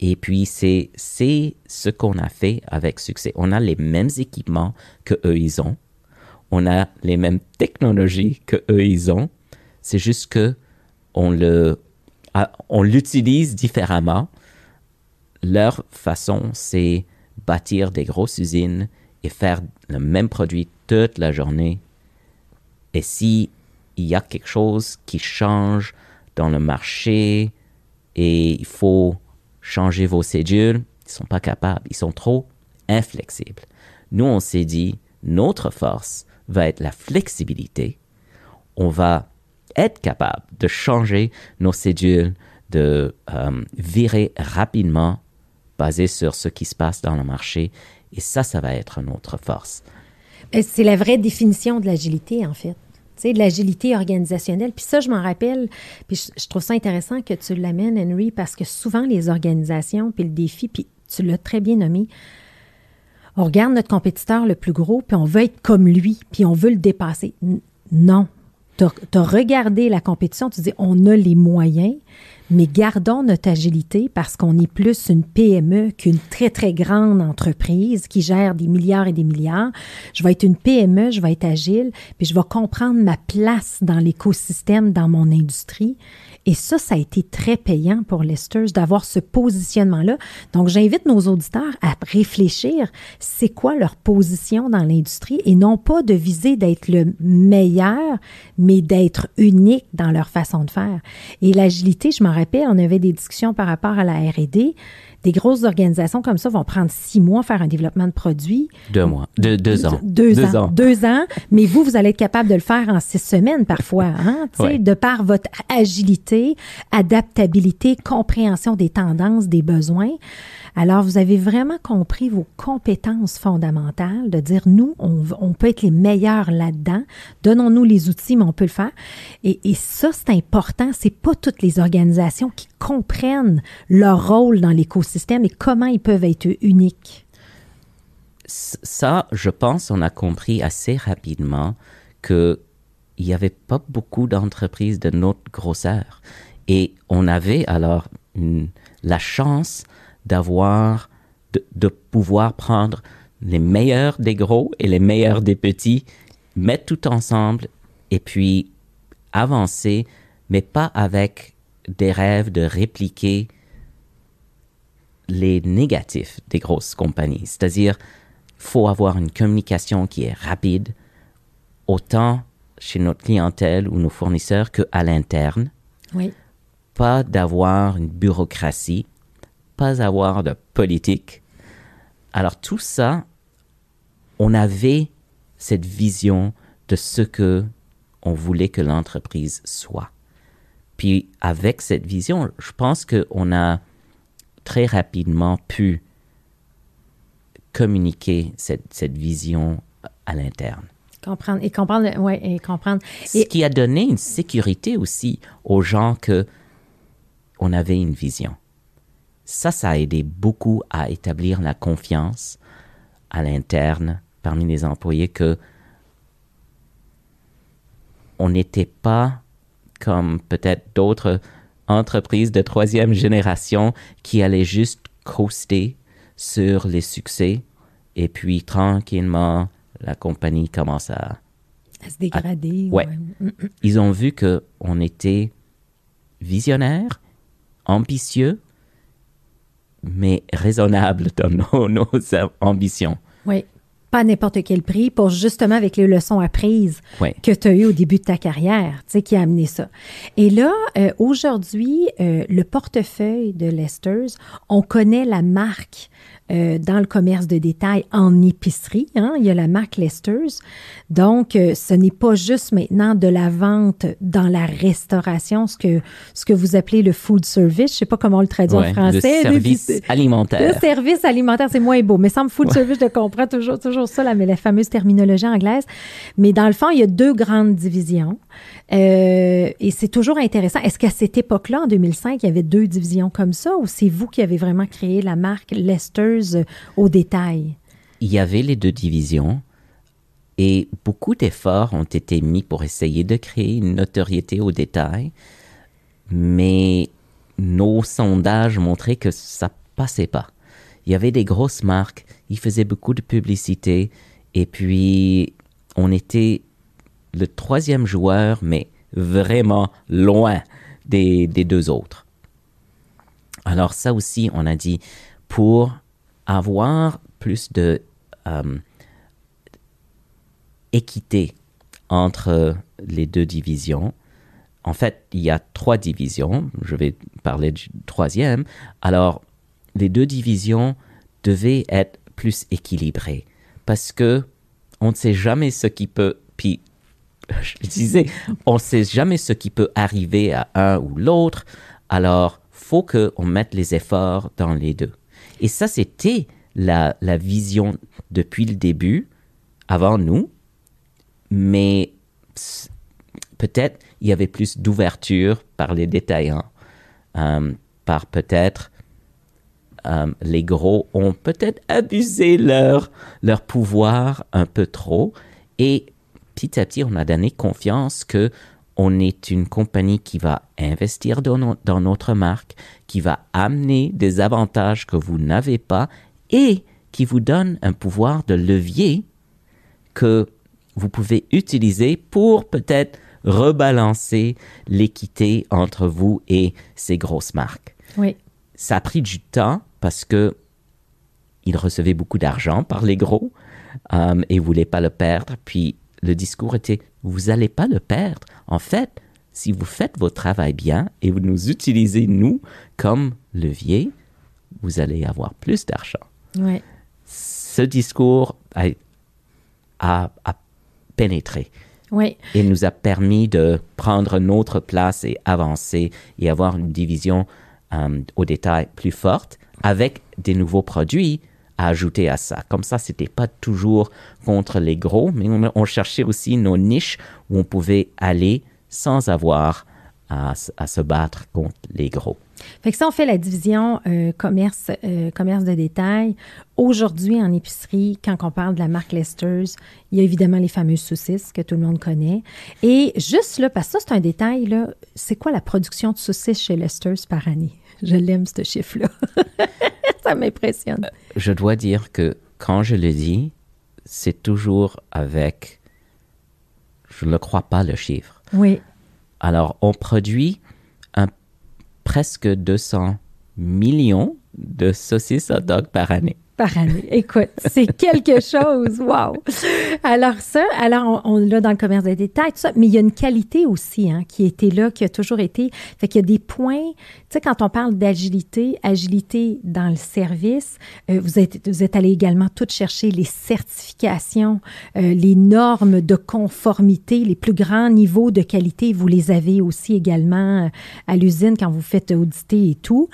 et puis, c'est, ce qu'on a fait avec succès. On a les mêmes équipements que eux, ils ont. On a les mêmes technologies que eux, ils ont. C'est juste que on le, on l'utilise différemment. Leur façon, c'est bâtir des grosses usines et faire le même produit toute la journée. Et si il y a quelque chose qui change dans le marché et il faut changer vos cédules. Ils sont pas capables. Ils sont trop inflexibles. Nous, on s'est dit, notre force va être la flexibilité. On va être capable de changer nos cédules, de euh, virer rapidement basé sur ce qui se passe dans le marché. Et ça, ça va être notre force. C'est la vraie définition de l'agilité, en fait de l'agilité organisationnelle. Puis ça, je m'en rappelle, puis je, trouve ça intéressant que tu l'amènes, Henry, parce que souvent les organisations, puis le défi, puis tu l'as très bien nommé, on regarde notre compétiteur le plus gros, puis on veut être comme lui, puis on veut le dépasser. non. Tu as, regardé la compétition, tu dis, on a les moyens, mais gardons notre agilité parce qu'on est plus une PME qu'une très, très grande entreprise qui gère des milliards et des milliards. Je vais être une PME, je vais être agile, puis je vais comprendre ma place dans l'écosystème, dans mon industrie. Et ça, ça a été très payant pour Lesters d'avoir ce positionnement-là. Donc, j'invite nos auditeurs à réfléchir, c'est quoi leur position dans l'industrie et non pas de viser d'être le meilleur, mais d'être unique dans leur façon de faire. Et l'agilité, je m'en rappelle, on avait des discussions par rapport à la R&D des grosses organisations comme ça vont prendre six mois à faire un développement de produit. Deux mois. deux ans. Deux, ans. Deux ans. Mais vous, vous allez être capable de le faire en six semaines parfois, hein, de par votre agilité, adaptabilité, compréhension des tendances, des besoins. Alors, vous avez vraiment compris vos compétences fondamentales, de dire, nous, on, peut être les meilleurs là-dedans. Donnons-nous les outils, mais on peut le faire. Et, ça, c'est important. C'est pas toutes les organisations qui comprennent leur rôle dans l'écosystème et comment ils peuvent être uniques. Ça, je pense, on a compris assez rapidement que il n'y avait pas beaucoup d'entreprises de notre grosseur. Et on avait alors la chance d'avoir, de, pouvoir prendre les meilleurs des gros et les meilleurs des petits, mettre tout ensemble et puis avancer mais pas avec des rêves de répliquer les négatifs des grosses compagnies. C'est-à-dire, faut avoir une communication qui est rapide, autant chez notre clientèle ou nos fournisseurs qu'à l'interne. Oui. Pas d'avoir une bureaucratie, pas avoir de politique. Alors tout ça, on avait cette vision de ce que on voulait que l'entreprise soit. Puis avec cette vision, je pense qu'on a très rapidement pu communiquer cette, cette vision à l'interne. Comprendre et comprendre, ouais, et comprendre. Ce qui a donné une sécurité aussi aux gens que on avait une vision. Ça, ça a aidé beaucoup à établir la confiance à l'interne parmi les employés que on n'était pas comme peut-être d'autres entreprises de troisième génération qui allaient juste coaster sur les succès et puis tranquillement la compagnie commence à, à se dégrader. ouais. Ils ont vu que on était visionnaire, ambitieux, mais raisonnable dans nos, nos ambitions. Oui pas n'importe quel prix, pour justement avec les leçons apprises Ouais. que tu as eues au début de ta carrière, tu sais, qui a amené ça. Et là, euh, aujourd'hui, euh, le portefeuille de Lester's, on connaît la marque euh, dans le commerce de détail en épicerie. Hein? Il y a la marque Lester's. Donc, euh, ce n'est pas juste maintenant de la vente dans la restauration, ce que, ce que vous appelez le food service. Je sais pas comment on le traduit Ouais, en français. Le service Le alimentaire. service alimentaire, c'est moins beau. Mais semble food service, je comprends toujours, toujours ça, la, la fameuse terminologie anglaise. Mais dans le fond, il y a deux grandes divisions. Euh, et c'est toujours intéressant. Est-ce qu'à cette époque-là, en 2005, il y avait deux divisions comme ça ou c'est vous qui avez vraiment créé la marque Lester's euh, au détail? Il y avait les deux divisions et beaucoup d'efforts ont été mis pour essayer de créer une notoriété au détail, mais nos sondages montraient que ça passait pas. Il y avait des grosses marques, ils faisaient beaucoup de publicité et puis on était le troisième joueur, mais vraiment loin des, des deux autres. Alors ça aussi, on a dit, pour avoir plus de euh, équité entre les deux divisions, en fait, il y a trois divisions, je vais parler du troisième, alors les deux divisions devaient être plus équilibrées parce que on ne sait jamais ce qui peut, puis je disais, on ne sait jamais ce qui peut arriver à un ou l'autre, alors faut qu'on mette les efforts dans les deux. Et ça, c'était la, vision depuis le début, avant nous, mais peut-être il y avait plus d'ouverture par les détaillants, euh, par peut-être euh, les gros ont peut-être abusé leur, leur pouvoir un peu trop et petit à petit on a donné confiance que on est une compagnie qui va investir dans, no- dans notre marque, qui va amener des avantages que vous n'avez pas et qui vous donne un pouvoir de levier que vous pouvez utiliser pour peut-être rebalancer l'équité entre vous et ces grosses marques. Oui. Ça a pris du temps parce que ils recevaient beaucoup d'argent par les gros euh, et voulaient pas le perdre. Puis le discours était vous allez pas le perdre. En fait, si vous faites votre travail bien et vous nous utilisez nous comme levier, vous allez avoir plus d'argent Oui. ce discours a, a, a pénétré Oui. et nous a permis de prendre notre place et avancer et avoir une division euh, au détail plus forte avec des nouveaux produits ajouter à ça. Comme ça, c'était pas toujours contre les gros, mais on, cherchait aussi nos niches où on pouvait aller sans avoir à, se battre contre les gros. Fait que ça, on fait la division euh, commerce, euh, commerce de détail. Aujourd'hui, en épicerie, quand on parle de la marque Lester's, il y a évidemment les fameuses saucisses que tout le monde connaît. Et juste là, parce que ça, c'est un détail, c'est quoi la production de saucisses chez Lester's par année? Je l'aime, ce chiffre-là. ça m'impressionne. je dois dire que quand je le dis, c'est toujours avec, je ne crois pas le chiffre. Oui, Alors, on produit un, presque 200 millions de saucisses hot dog par année par année. Écoute, c'est quelque chose. Wow! Alors ça, alors on, l'a dans le commerce de détail, tout ça, mais il y a une qualité aussi hein, qui était là, qui a toujours été. Fait qu'il y a des points, tu sais, quand on parle d'agilité, agilité dans le service, euh, vous, êtes, vous êtes allé également tout chercher les certifications, euh, les normes de conformité, les plus grands niveaux de qualité, vous les avez aussi également euh, à l'usine quand vous faites auditer et tout.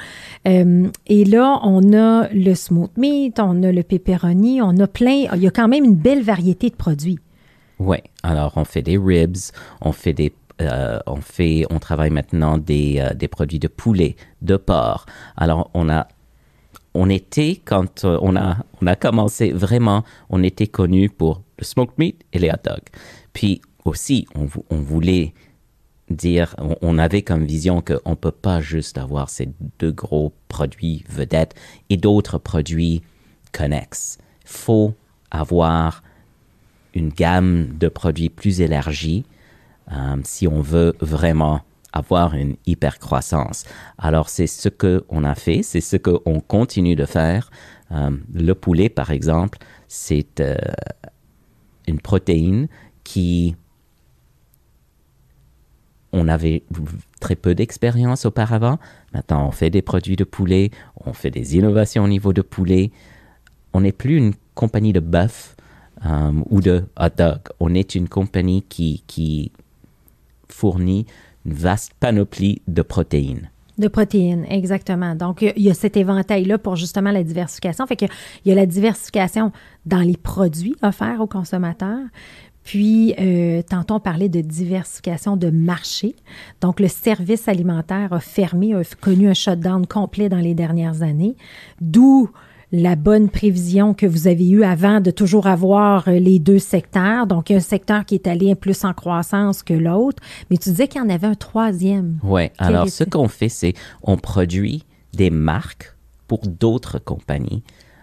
et là, on a le smooth meat, on a le pepperoni, on a plein, il y a quand même une belle variété de produits. Oui, alors on fait des ribs, on fait des euh, on fait, on travaille maintenant des, euh, des, produits de poulet, de porc. Alors on a, on était quand euh, on a, on a commencé vraiment, on était connu pour le smoked meat et les hot dogs. Puis aussi, on, on voulait dire, on avait comme vision qu'on ne peut pas juste avoir ces deux gros produits vedettes et d'autres produits connexes. faut avoir une gamme de produits plus élargie euh, si on veut vraiment avoir une hyper croissance. Alors c'est ce que on a fait, c'est ce qu'on continue de faire. Euh, le poulet, par exemple, c'est euh, une protéine qui on avait très peu d'expérience auparavant. Maintenant, on fait des produits de poulet, on fait des innovations au niveau de poulet on n'est plus une compagnie de bœuf euh, ou de hot dog. On est une compagnie qui, fournit une vaste panoplie de protéines. De protéines, exactement. Donc, il y a cet éventail-là pour justement la diversification. Fait qu'il y a la diversification dans les produits offerts aux consommateurs. Puis, euh, tantôt, on parlait de diversification de marché. Donc, le service alimentaire a fermé, a connu un shutdown complet dans les dernières années, d'où la bonne prévision que vous avez eue avant de toujours avoir euh, les deux secteurs. Donc, un secteur qui est allé plus en croissance que l'autre. Mais tu disais qu'il y en avait un troisième. Oui. Alors, ce qu'on fait, c'est on produit des marques pour d'autres compagnies.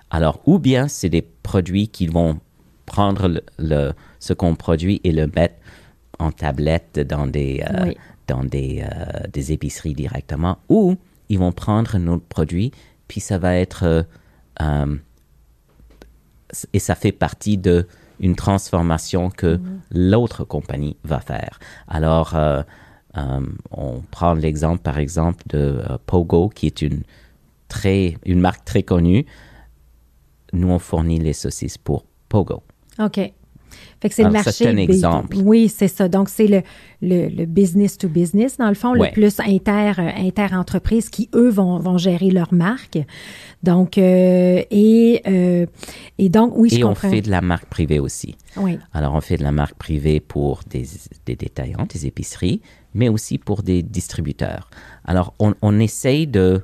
Alors, ou bien c'est des produits qui vont prendre le, ce qu'on produit et le mettre en tablette dans des, euh, dans des, euh, des épiceries directement, ou ils vont prendre notre produit, puis ça va être euh, et ça fait partie de une transformation que mm-hmm. l'autre compagnie va faire. Alors, euh, euh, on prend l'exemple, par exemple, de Pogo, qui est une, très, une marque très connue. Nous, on fournit les saucisses pour Pogo. OK. Fait que c'est le marché. C'est un exemple. Oui, c'est ça. Donc, c'est le, le, business to business, dans le fond, le plus inter, inter-entreprise qui, eux, vont, vont gérer leur marque. Donc, euh, et, euh, et donc, oui, je et comprends. on fait de la marque privée aussi. Oui. Alors, on fait de la marque privée pour des, des détaillants, des épiceries, mais aussi pour des distributeurs. Alors, on, on essaye de...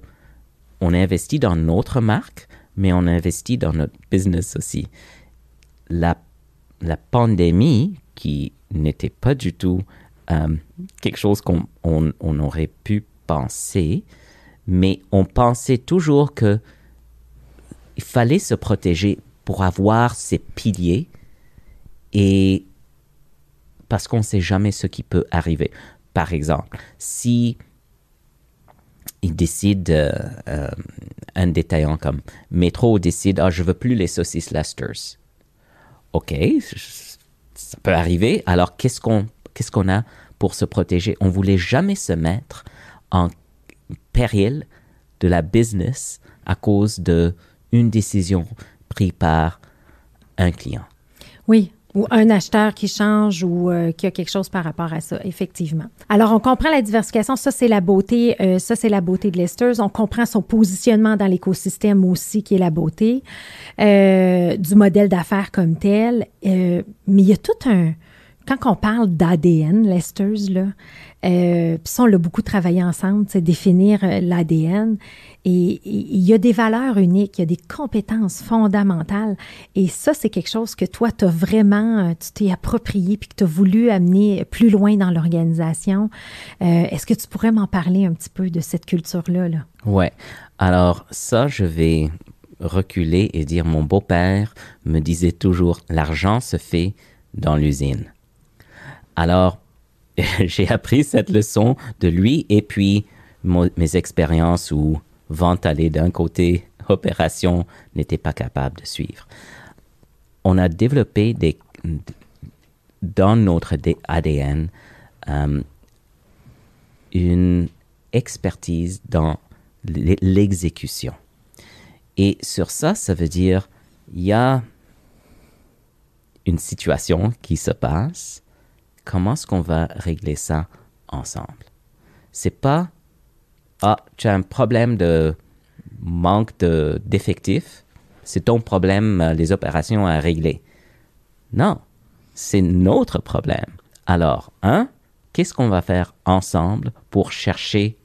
On investit dans notre marque, mais on investit dans notre business aussi. La la pandémie, qui n'était pas du tout euh, quelque chose qu'on on, aurait pu penser, mais on pensait toujours que il fallait se protéger pour avoir ces piliers et parce qu'on ne sait jamais ce qui peut arriver. Par exemple, si il décide, euh, euh, un détaillant comme Métro décide, ah, je veux plus les saucisses Lester's. OK, ça peut arriver. Alors, qu'est-ce qu'on qu'est-ce qu'on a pour se protéger? On voulait jamais se mettre en péril de la business à cause de une décision prise par un client. Oui, ou un acheteur qui change ou euh, qui a quelque chose par rapport à ça, effectivement. Alors, on comprend la diversification, ça c'est la beauté, euh, ça c'est la beauté de Lesters. On comprend son positionnement dans l'écosystème aussi, qui est la beauté euh, du modèle d'affaires comme tel. mais il y a tout un, quand on parle d'ADN, Lesters, là, puis ça, on l'a beaucoup travaillé ensemble, c'est définir l'ADN. Et il y a des valeurs uniques, il y a des compétences fondamentales. Et ça, c'est quelque chose que toi, tu as vraiment, euh, tu t'es approprié puis que tu as voulu amener plus loin dans l'organisation. Euh, est-ce que tu pourrais m'en parler un petit peu de cette culture-là? Là? Ouais. Alors, ça, je vais reculer et dire mon beau-père me disait toujours l'argent se fait dans l'usine. Alors, j'ai appris cette leçon de lui et puis mes expériences où vente allait d'un côté, opération n'était pas capable de suivre. On a développé dans notre ADN euh, une expertise dans l'exécution. Et sur ça, ça veut dire, il y a une situation qui se passe, comment est-ce qu'on va régler ça ensemble? C'est pas, ah, tu as un problème de manque d'effectifs, c'est ton problème, euh, les opérations à régler. Non, c'est notre problème. Alors, un, qu'est-ce qu'on va faire ensemble pour chercher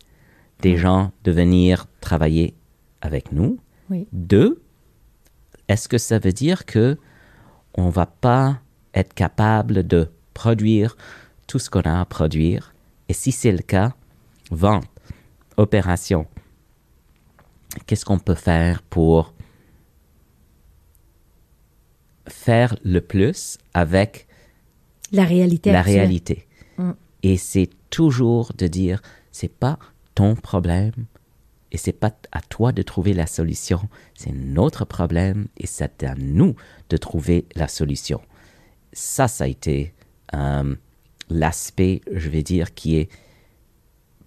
des gens de venir travailler avec nous? Deux, est-ce que ça veut dire que on va pas être capable de produire tout ce qu'on a à produire? Et si c'est le cas, vente, opération, qu'est-ce qu'on peut faire pour faire le plus avec la réalité. La réalité? Mm. Et c'est toujours de dire, c'est pas ton problème et c'est pas à toi de trouver la solution, c'est notre problème et c'est à nous de trouver la solution. Ça, ça a été euh, l'aspect, je vais dire, qui est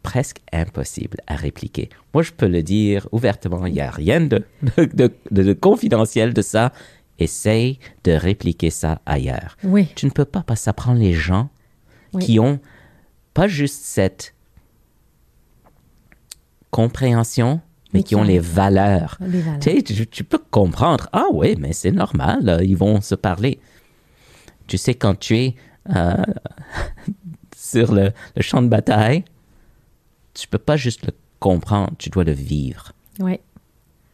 presque impossible à répliquer. Moi, je peux le dire ouvertement, il n'y a rien de, de, confidentiel de ça. Essaye de répliquer ça ailleurs. Oui. Tu ne peux pas, parce que ça prend les gens qui ont pas juste cette compréhension, mais, qui, ont les valeurs. Tu, peux comprendre, ah oui, mais c'est normal, ils vont se parler. Tu sais, quand tu es euh, sur le, le champ de bataille, tu peux pas juste le comprendre, tu dois le vivre. Oui.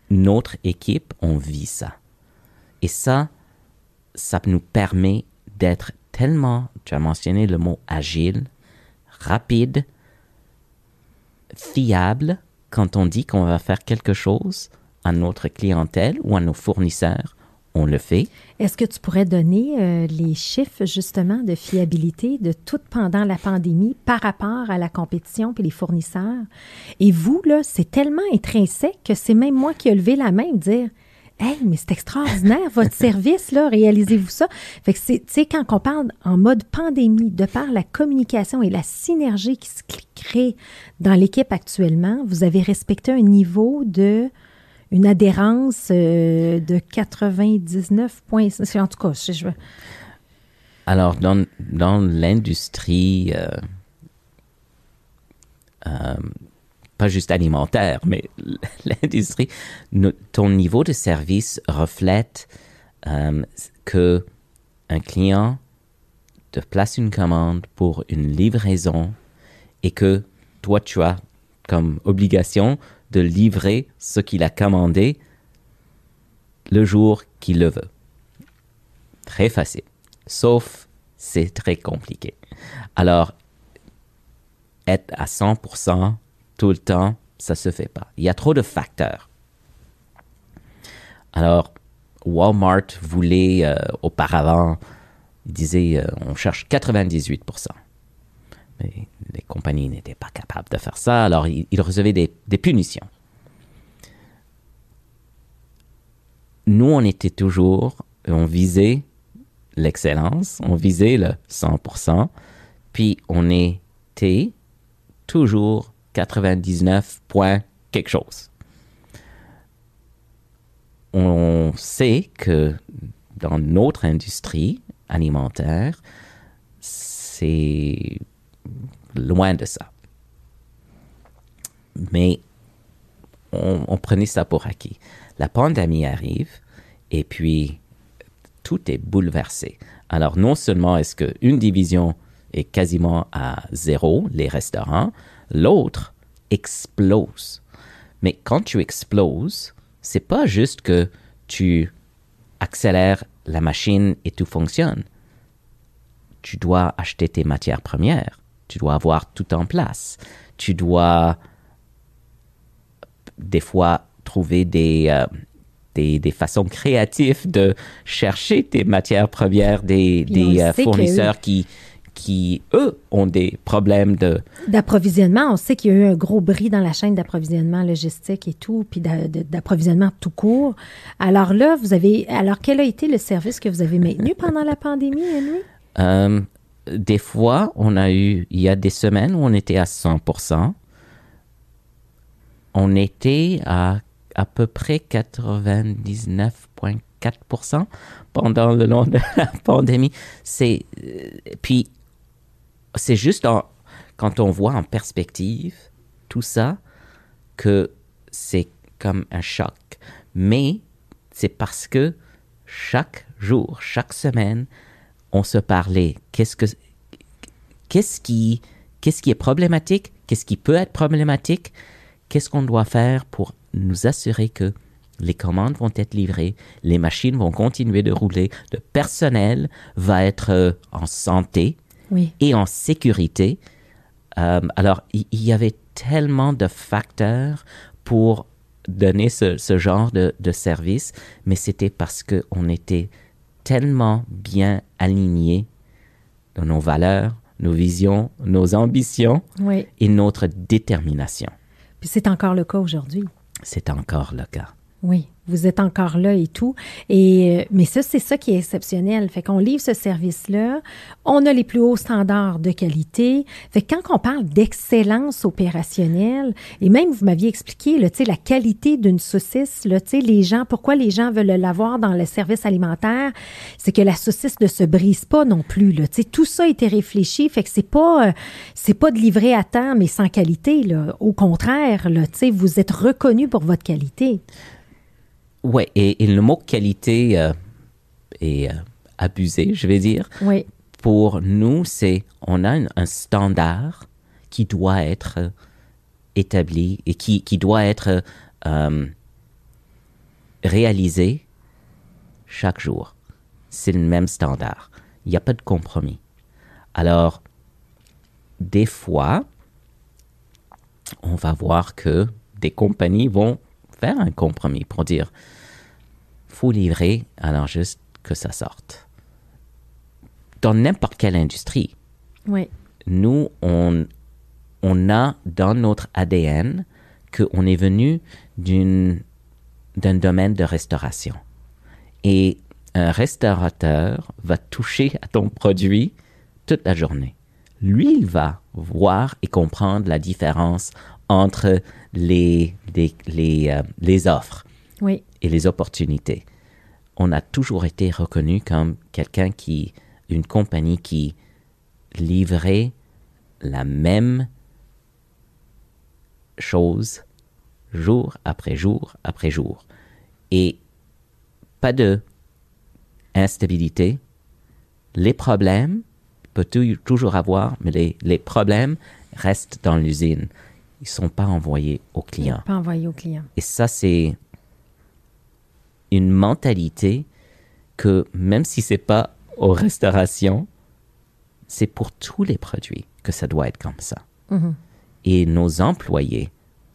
Notre équipe, on vit ça. Et ça, ça nous permet d'être tellement, tu as mentionné le mot agile, rapide, fiable, quand on dit qu'on va faire quelque chose à notre clientèle ou à nos fournisseurs, on le fait. Est-ce que tu pourrais donner euh, les chiffres justement de fiabilité de tout pendant la pandémie par rapport à la compétition et les fournisseurs? Et vous, là, c'est tellement intrinsèque que c'est même moi qui ai levé la main dire Hey, mais c'est extraordinaire, votre service, là, réalisez-vous ça. Fait que c'est, tu sais, quand on parle en mode pandémie, de par la communication et la synergie qui se crée dans l'équipe actuellement, vous avez respecté un niveau de une adhérence euh, de 99 points. En tout cas, je, veux. Alors, dans, dans l'industrie, euh, euh, pas juste alimentaire, mais l'industrie, ton niveau de service reflète que un client te place une commande pour une livraison et que toi, tu as comme obligation de livrer ce qu'il a commandé le jour qu'il le veut. Très facile. Sauf, c'est très compliqué. Alors, être à 100% tout le temps, ça se fait pas. Il y a trop de facteurs. Alors, Walmart voulait euh, auparavant, disait, euh, on cherche 98% les compagnies n'étaient pas capables de faire ça, alors ils, recevaient des, punitions. Nous, on était toujours, on visait l'excellence, on visait le 100%, puis on était toujours 99 points quelque chose. On sait que dans notre industrie alimentaire, c'est Loin de ça. Mais on, prenait ça pour acquis. La pandémie arrive et puis tout est bouleversé. Alors non seulement est-ce qu'une division est quasiment à zéro, les restaurants, l'autre explose. Mais quand tu exploses, c'est pas juste que tu accélères la machine et tout fonctionne. Tu dois acheter tes matières premières tu dois avoir tout en place. Tu dois des fois trouver des, euh, des, façons créatives de chercher tes matières premières, des, des euh, fournisseurs qui, qui, eux, ont des problèmes de... D'approvisionnement. On sait qu'il y a eu un gros bris dans la chaîne d'approvisionnement logistique et tout, puis d'approvisionnement tout court. Alors là, vous avez... Alors, quel a été le service que vous avez maintenu pendant la pandémie, Henry? Euh, des fois, on a eu... Il y a des semaines où on était à 100% On était à à peu près 99,4% pendant le long de la pandémie. C'est... euh, puis c'est juste quand on voit en perspective tout ça que c'est comme un choc. Mais c'est parce que chaque jour, chaque semaine, on se parlait. Qu'est-ce que qu'est-ce qui qu'est-ce qui est problématique, qu'est-ce qui peut être problématique, qu'est-ce qu'on doit faire pour nous assurer que les commandes vont être livrées, les machines vont continuer de rouler, le personnel va être euh, en santé Oui. et en sécurité? Euh, alors, il y, avait tellement de facteurs pour donner ce, ce genre de, de service, mais c'était parce qu'on était tellement bien alignés dans nos valeurs, nos visions, nos ambitions Oui. et notre détermination. Puis c'est encore le cas aujourd'hui. C'est encore le cas. Oui, vous êtes encore là et tout. Et, euh, mais ça, c'est ça qui est exceptionnel. Fait qu'on livre ce service-là. On a les plus hauts standards de qualité. Fait que quand on parle d'excellence opérationnelle, et même vous m'aviez expliqué, là, la qualité d'une saucisse, là, les gens, pourquoi les gens veulent l'avoir dans le service alimentaire, c'est que la saucisse ne se brise pas non plus, là. Tout ça a été réfléchi. Fait que c'est pas, euh, c'est pas de livrer à temps, mais sans qualité, là. Au contraire, là, vous êtes reconnu pour votre qualité. Ouais, et, et le mot qualité euh, est euh, abusé, je vais dire. Oui. pour nous, c'est on a un, un standard qui doit être euh, établi et qui, qui doit être euh, réalisé chaque jour. C'est le même standard. Il n'y a pas de compromis. Alors, des fois, on va voir que des compagnies vont faire un compromis pour dire faut livrer, alors juste que ça sorte dans n'importe quelle industrie, Oui. nous, on, on a dans notre ADN qu'on est venu d'une, d'un domaine de restauration. Et un restaurateur va toucher à ton produit toute la journée. Lui, il va voir et comprendre la différence entre les, les, les, euh, les offres Oui. et les opportunités. On a toujours été reconnu comme quelqu'un qui, une compagnie qui livrait la même chose jour après jour après jour. Et pas de instabilité. Les problèmes, peut tou- toujours avoir, mais les, les problèmes restent dans l'usine. Ils ne sont pas envoyés aux clients. Pas envoyé au client. Et ça, c'est une mentalité que même si c'est pas aux restaurations, c'est pour tous les produits que ça doit être comme ça. Et nos employés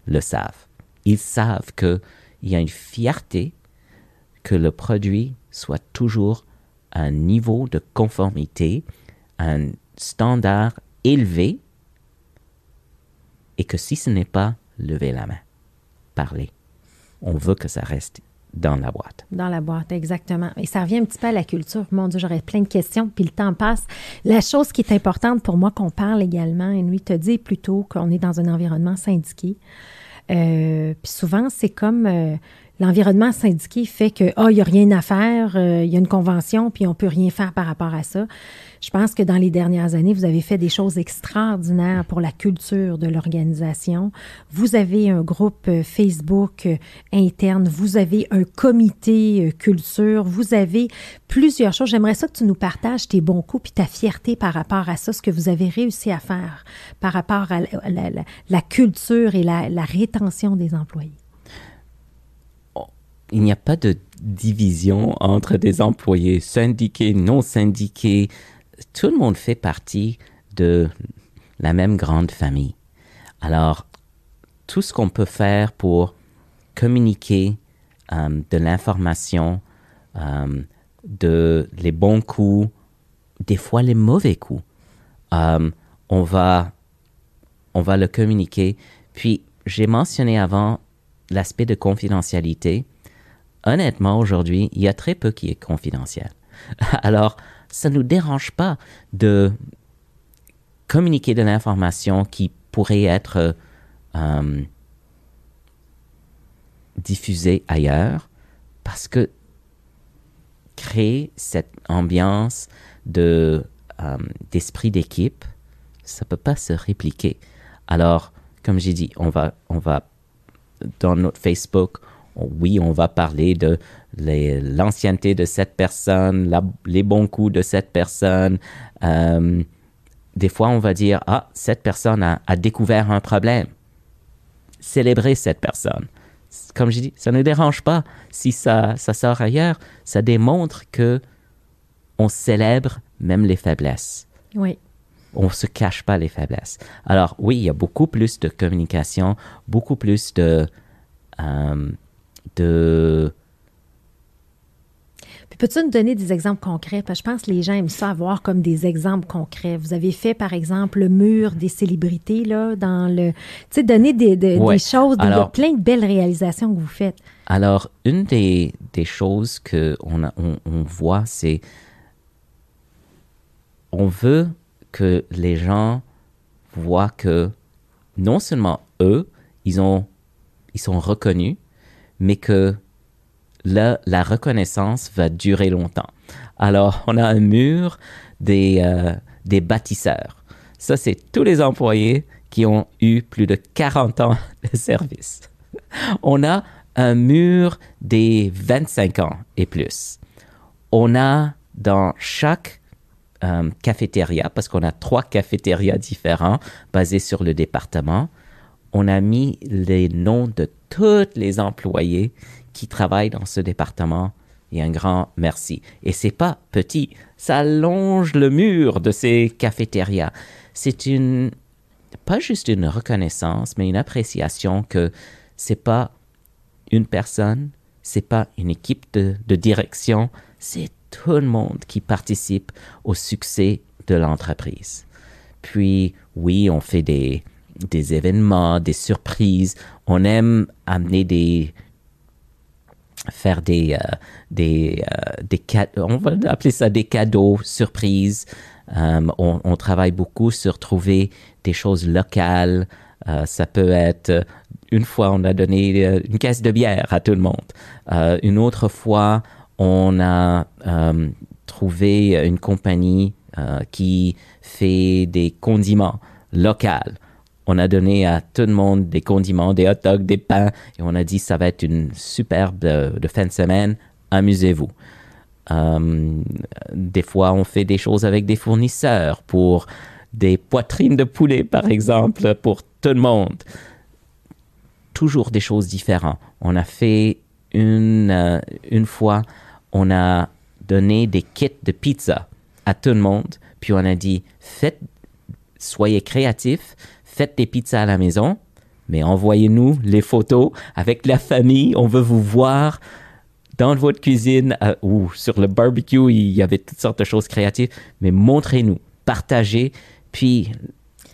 le savent. Ils savent qu'il y a une fierté que le produit soit toujours à un niveau de conformité, un standard élevé, et que si ce n'est pas, levez la main, parlez. On veut que ça reste dans la boîte. Dans la boîte, exactement. Et ça revient un petit peu à la culture. Mon Dieu, j'aurais plein de questions, puis le temps passe. La chose qui est importante pour moi qu'on parle également, et lui te dit plutôt qu'on est dans un environnement syndiqué. Euh, puis souvent, c'est comme euh, l'environnement syndiqué fait que, ah, il n'y a rien à faire, euh, il y a une convention, puis on peut rien faire par rapport à ça. Je pense que dans les dernières années, vous avez fait des choses extraordinaires pour la culture de l'organisation. Vous avez un groupe euh, Facebook euh, interne, vous avez un comité culture, vous avez plusieurs choses. J'aimerais ça que tu nous partages tes bons coups puis ta fierté par rapport à ça, ce que vous avez réussi à faire par rapport à la, culture et la rétention des employés. Il n'y a pas de division entre des employés syndiqués, non syndiqués. Tout le monde fait partie de la même grande famille. Alors, tout ce qu'on peut faire pour communiquer euh, de l'information, euh, de les bons coups, des fois les mauvais coups, euh, on, va, on va le communiquer. Puis, j'ai mentionné avant l'aspect de confidentialité. Honnêtement, aujourd'hui, il y a très peu qui est confidentiel. Alors, ça ne nous dérange pas de communiquer de l'information qui pourrait être euh, diffusée ailleurs parce que créer cette ambiance de euh, d'esprit d'équipe, ça peut pas se répliquer. Alors, comme j'ai dit, on va on va dans notre Facebook, oui, on va parler de l'ancienneté de cette personne, les bons coups de cette personne. Euh, des fois, on va dire, ah, cette personne a, a découvert un problème. Célébrer cette personne comme je dis, ça ne dérange pas si ça, ça sort ailleurs. Ça démontre que on célèbre même les faiblesses. Oui. On ne se cache pas les faiblesses. Alors oui, il y a beaucoup plus de communication, beaucoup plus de, euh, de peux-tu nous donner des exemples concrets? Parce que je pense que les gens aiment ça avoir comme des exemples concrets. Vous avez fait, par exemple, le mur des célébrités, là, dans le. Tu sais, donner des, des, choses, il y a plein de belles réalisations que vous faites. Alors, une des, des choses qu'on on, on voit, c'est. On veut que les gens voient que non seulement eux, ils, ont, ils sont reconnus, mais que la reconnaissance va durer longtemps. Alors, on a un mur des, euh, des bâtisseurs. Ça, c'est tous les employés qui ont eu plus de 40 ans de service. On a un mur des 25 ans et plus. On a dans chaque euh, cafétéria, parce qu'on a trois cafétérias différents basés sur le département, on a mis les noms de tous les employés qui travaillent dans ce département et un grand merci. Et c'est pas petit, ça longe le mur de ces cafétérias. C'est une pas juste une reconnaissance, mais une appréciation que c'est pas une personne, c'est pas une équipe de, de direction, c'est tout le monde qui participe au succès de l'entreprise. Puis oui, on fait des, des événements, des surprises, on aime amener des, faire des, euh, des, euh, on va appeler ça des cadeaux surprises. Euh, on, on, travaille beaucoup sur trouver des choses locales. ça peut être une fois on a donné une caisse de bière à tout le monde. une autre fois on a trouvé une compagnie qui fait des condiments locaux on a donné à tout le monde des condiments, des hot dogs, des pains, et on a dit ça va être une superbe de, de fin de semaine, amusez-vous. Euh, des fois, on fait des choses avec des fournisseurs pour des poitrines de poulet, par exemple, pour tout le monde. Toujours des choses différentes. On a fait une, euh, une fois, on a donné des kits de pizza à tout le monde, puis on a dit, faites, soyez créatifs, faites des pizzas à la maison, mais envoyez-nous les photos avec la famille. On veut vous voir dans votre cuisine euh, ou sur le barbecue. Il y avait toutes sortes de choses créatives, mais montrez-nous, partagez. Puis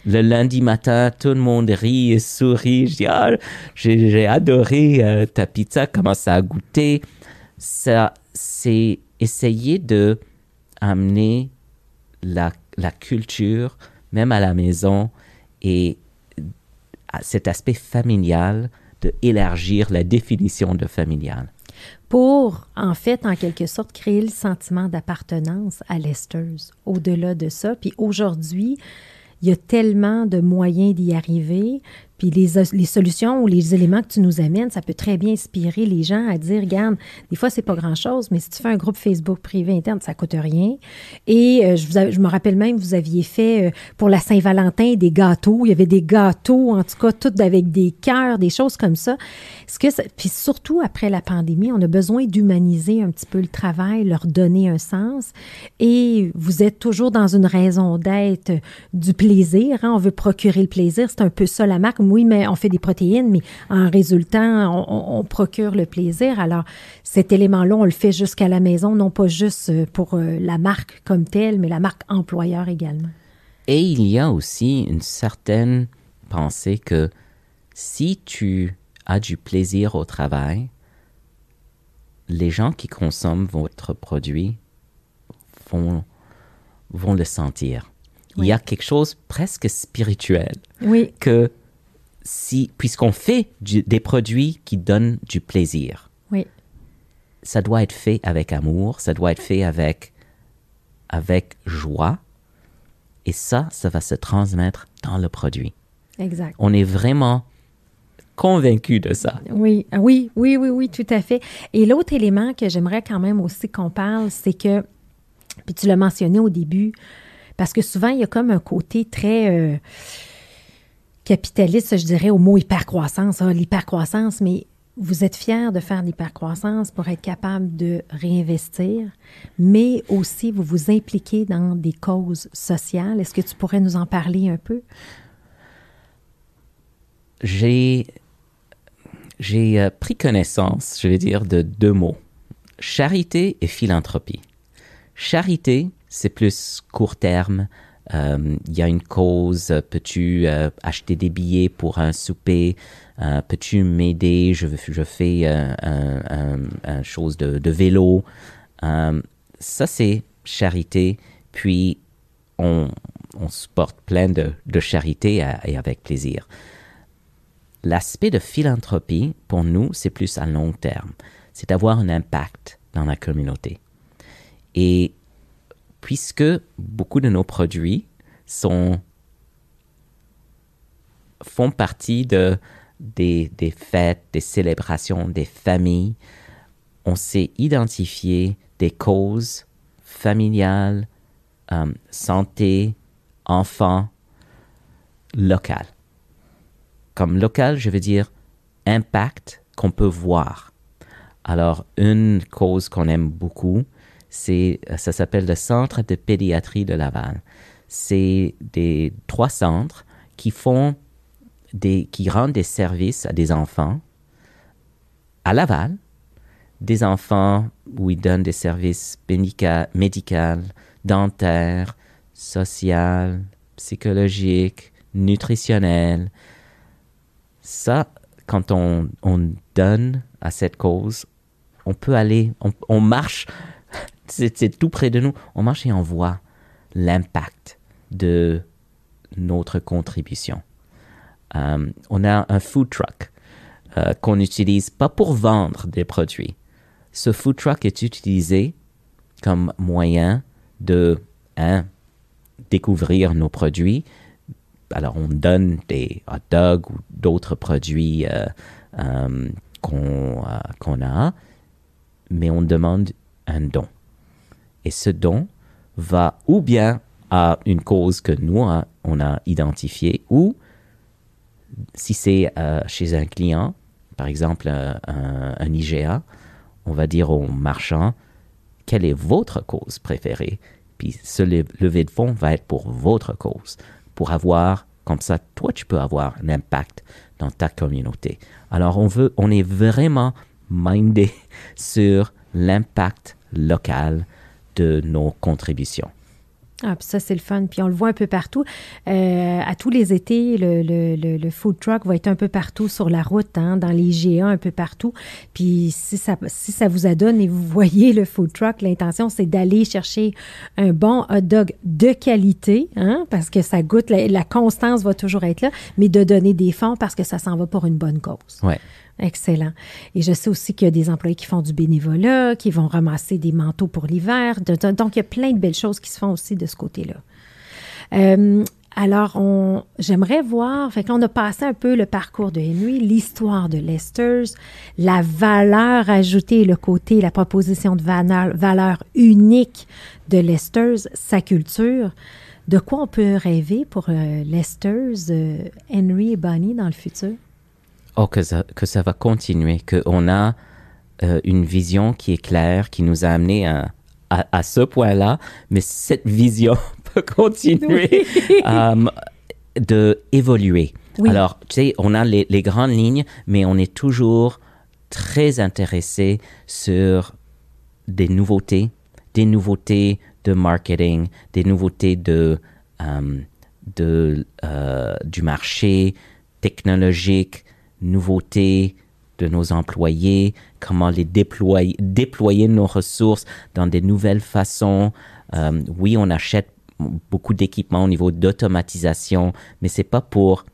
le lundi matin, tout le monde rit et sourit. Je dis, ah, j'ai adoré euh, ta pizza, comment ça a goûté. Ça, c'est essayer de amener la, la culture, même à la maison, et cet aspect familial, de élargir la définition de familial. Pour, en fait, en quelque sorte, créer le sentiment d'appartenance à l'esteuse. Au-delà de ça, puis aujourd'hui, il y a tellement de moyens d'y arriver. Puis les, les, solutions ou les éléments que tu nous amènes, ça peut très bien inspirer les gens à dire, regarde, des fois, c'est pas grand-chose, mais si tu fais un groupe Facebook privé interne, ça coûte rien. Et euh, je me rappelle même, vous aviez fait euh, pour la Saint-Valentin des gâteaux. Il y avait des gâteaux, en tout cas, tout avec des cœurs, des choses comme ça. ce que puis surtout, après la pandémie, on a besoin d'humaniser un petit peu le travail, leur donner un sens. Et vous êtes toujours dans une raison d'être du plaisir. Hein? On veut procurer le plaisir. C'est un peu ça la marque oui, mais on fait des protéines, mais en résultant, on, procure le plaisir. Alors, cet élément-là, on le fait jusqu'à la maison, non pas juste euh, pour euh, la marque comme telle, mais la marque employeur également. Et il y a aussi une certaine pensée que si tu as du plaisir au travail, les gens qui consomment votre produit vont, vont le sentir. Il y a quelque chose presque spirituel Oui. que si, puisqu'on fait du- des produits qui donnent du plaisir, Oui. ça doit être fait avec amour, ça doit être fait avec, avec joie, et ça, ça va se transmettre dans le produit. Exact. On est vraiment convaincu de ça. Oui, oui, oui, oui, oui, tout à fait. Et l'autre élément que j'aimerais quand même aussi qu'on parle, c'est que, puis tu l'as mentionné au début, parce que souvent, il y a comme un côté très euh, capitaliste, je dirais, au mot hypercroissance, ah, l'hypercroissance, mais vous êtes fiers de faire l'hypercroissance pour être capable de réinvestir, mais aussi vous vous impliquez dans des causes sociales. Est-ce que tu pourrais nous en parler un peu? J'ai j'ai euh, pris connaissance, je vais dire, de deux mots. Charité et philanthropie. Charité, c'est plus court terme. Euh, Il y a une cause. Peux-tu euh, acheter des billets pour un souper? Euh, Peux-tu m'aider? Je, fais euh, un, chose de, vélo. Euh, ça, c'est charité. Puis, on, on se porte plein de, charité et avec plaisir. L'aspect de philanthropie, pour nous, c'est plus à long terme. C'est d'avoir un impact dans la communauté. Et puisque beaucoup de nos produits sont, font partie de, des, des fêtes, des célébrations, des familles, on s'est identifié des causes familiales, euh, santé, enfants, locales comme local, je veux dire impact qu'on peut voir. Alors, une cause qu'on aime beaucoup, c'est, ça s'appelle le Centre de pédiatrie de Laval. C'est des trois centres qui font des, qui rendent des services à des enfants à Laval, des enfants où ils donnent des services médica- médicaux, dentaires, sociaux, psychologiques, nutritionnels. Ça, quand on, on donne à cette cause, on peut aller, on marche, c'est tout près de nous, on marche et on voit l'impact de notre contribution. Euh, on a un food truck euh, qu'on n'utilise pas pour vendre des produits. Ce food truck est utilisé comme moyen de hein, découvrir nos produits. Alors, on donne des hot dogs ou d'autres produits euh, qu'on a, mais on demande un don. Et ce don va ou bien à une cause que nous, hein, on a identifiée, ou si c'est euh, chez un client, par exemple euh, un, un IGA, on va dire au marchand, quelle est votre cause préférée? Puis ce le- levée de fonds va être pour votre cause, pour avoir, comme ça, toi, tu peux avoir un impact dans ta communauté. Alors, on veut, on est vraiment mindé sur l'impact local de nos contributions. Ah, puis ça, c'est le fun. Puis on le voit un peu partout. Euh, à tous les étés, le, le- le- le food truck va être un peu partout sur la route, hein, dans les GA, un peu partout. Puis si ça, si ça vous adonne et vous voyez le food truck, l'intention, c'est d'aller chercher un bon hot dog de qualité, hein, parce que ça goûte, la, la constance va toujours être là, mais de donner des fonds parce que ça s'en va pour une bonne cause. Ouais. Excellent. Et je sais aussi qu'il y a des employés qui font du bénévolat, qui vont ramasser des manteaux pour l'hiver. Donc, il y a plein de belles choses qui se font aussi de ce côté-là. Euh, alors, on, j'aimerais voir, fait qu'on a passé un peu le parcours de Henry, l'histoire de Lester's, la valeur ajoutée, le côté, la proposition de valeur, valeur unique de Lester's, sa culture. De quoi on peut rêver pour euh, Lester's, euh, Henry et Bonnie dans le futur? Oh, que ça, que ça va continuer, qu'on a euh, une vision qui est claire, qui nous a amené à, à, à ce point-là, mais cette vision peut continuer euh, de évoluer. Oui. Alors, tu sais, on a les, les grandes lignes, mais on est toujours très intéressé sur des nouveautés, des nouveautés de marketing, des nouveautés de, euh, de, du marché technologique, nouveautés de nos employés, comment les déployer, déployer nos ressources dans des nouvelles façons. oui, on achète beaucoup d'équipements au niveau d'automatisation, mais c'est pas pour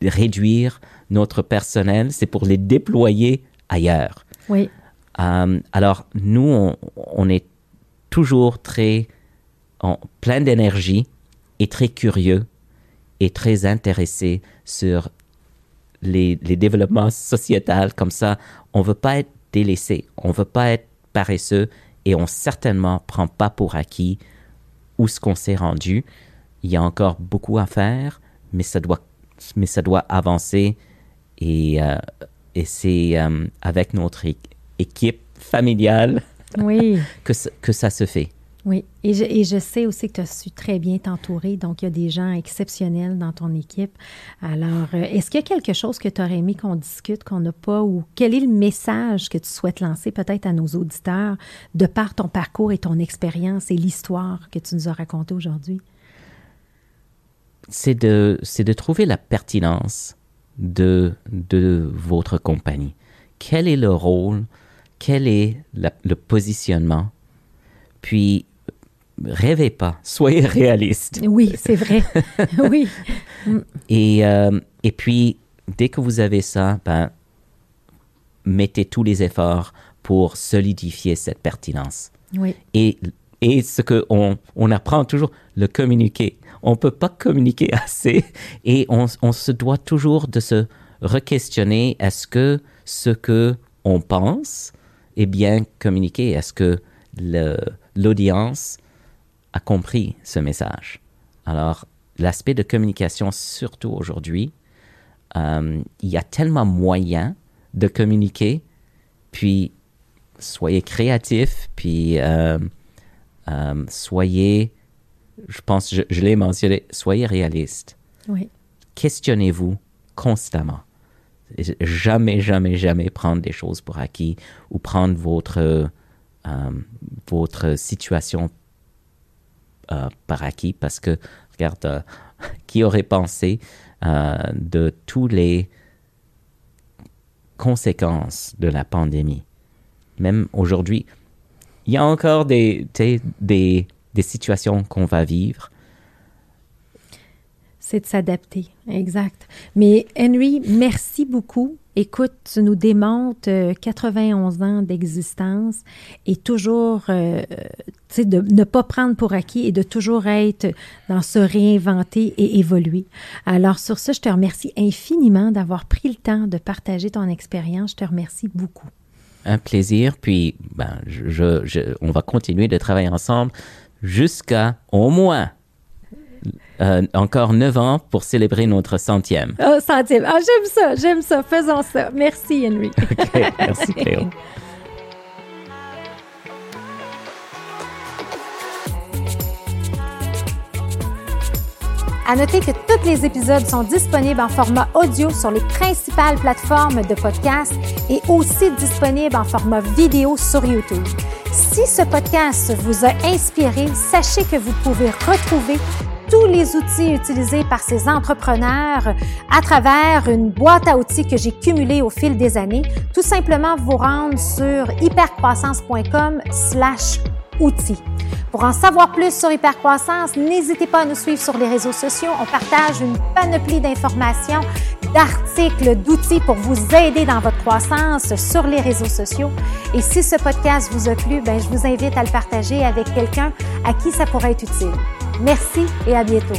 réduire notre personnel, c'est pour les déployer ailleurs. Oui. Euh, alors, nous, on, est toujours très en, plein d'énergie et très curieux et très intéressés sur les, les développements sociétals. Comme ça, on ne veut pas être délaissé, on ne veut pas être paresseux et on certainement prend pas pour acquis où ce qu'on s'est rendu. Il y a encore beaucoup à faire, mais ça doit, mais ça doit avancer et, euh, et c'est euh, avec notre équipe familiale oui. que, que ça se fait. Oui, et je, sais aussi que tu as su très bien t'entourer, donc il y a des gens exceptionnels dans ton équipe. Alors, euh, est-ce qu'il y a quelque chose que tu aurais aimé qu'on discute, qu'on n'a pas, ou quel est le message que tu souhaites lancer peut-être à nos auditeurs de par ton parcours et ton expérience et l'histoire que tu nous as racontée aujourd'hui? C'est de, trouver la pertinence de votre compagnie. Quel est le rôle, quel est le positionnement, puis rêvez pas, soyez réaliste. Oui, c'est vrai. oui. Et, euh, et puis, dès que vous avez ça, ben, mettez tous les efforts pour solidifier cette pertinence. Oui. Et, et ce qu'on on apprend toujours, le communiquer. On ne peut pas communiquer assez et on, on se doit toujours de se re-questionner est-ce que ce que on pense est bien communiqué? Est-ce que l'audience a compris ce message. Alors, l'aspect de communication, surtout aujourd'hui, euh, il y a tellement moyen de communiquer, puis soyez créatifs, puis euh, euh, soyez, je pense, je, je l'ai mentionné, soyez réalistes. Oui. Questionnez-vous constamment. Jamais, jamais, jamais prendre des choses pour acquis ou prendre votre, votre situation euh, par acquis parce que, regarde, euh, qui aurait pensé euh, de toutes les conséquences de la pandémie? Même aujourd'hui, il y a encore des, des, des situations qu'on va vivre. C'est de s'adapter, exact. Mais Henry, merci beaucoup Écoute, tu nous démontres 91 ans d'existence et toujours, euh, tu sais, de ne pas prendre pour acquis et de toujours être dans se réinventer et évoluer. Alors sur ce, je te remercie infiniment d'avoir pris le temps de partager ton expérience. Je te remercie beaucoup. Un plaisir. Puis, ben, je, on va continuer de travailler ensemble jusqu'à au moins euh, encore neuf ans pour célébrer notre centième. Oh, centième. Ah, j'aime ça, j'aime ça. Faisons ça. Merci, Henry. OK, merci, Cléo. À noter que tous les épisodes sont disponibles en format audio sur les principales plateformes de podcast et aussi disponibles en format vidéo sur YouTube. Si ce podcast vous a inspiré, sachez que vous pouvez retrouver tous les outils utilisés par ces entrepreneurs à travers une boîte à outils que j'ai cumulée au fil des années. Tout simplement vous rendre sur hypercroissance.com slash outils. Pour en savoir plus sur Hypercroissance, n'hésitez pas à nous suivre sur les réseaux sociaux. On partage une panoplie d'informations, d'articles, d'outils pour vous aider dans votre croissance sur les réseaux sociaux. Et si ce podcast vous a plu, ben, je vous invite à le partager avec quelqu'un à qui ça pourrait être utile. Merci et à bientôt.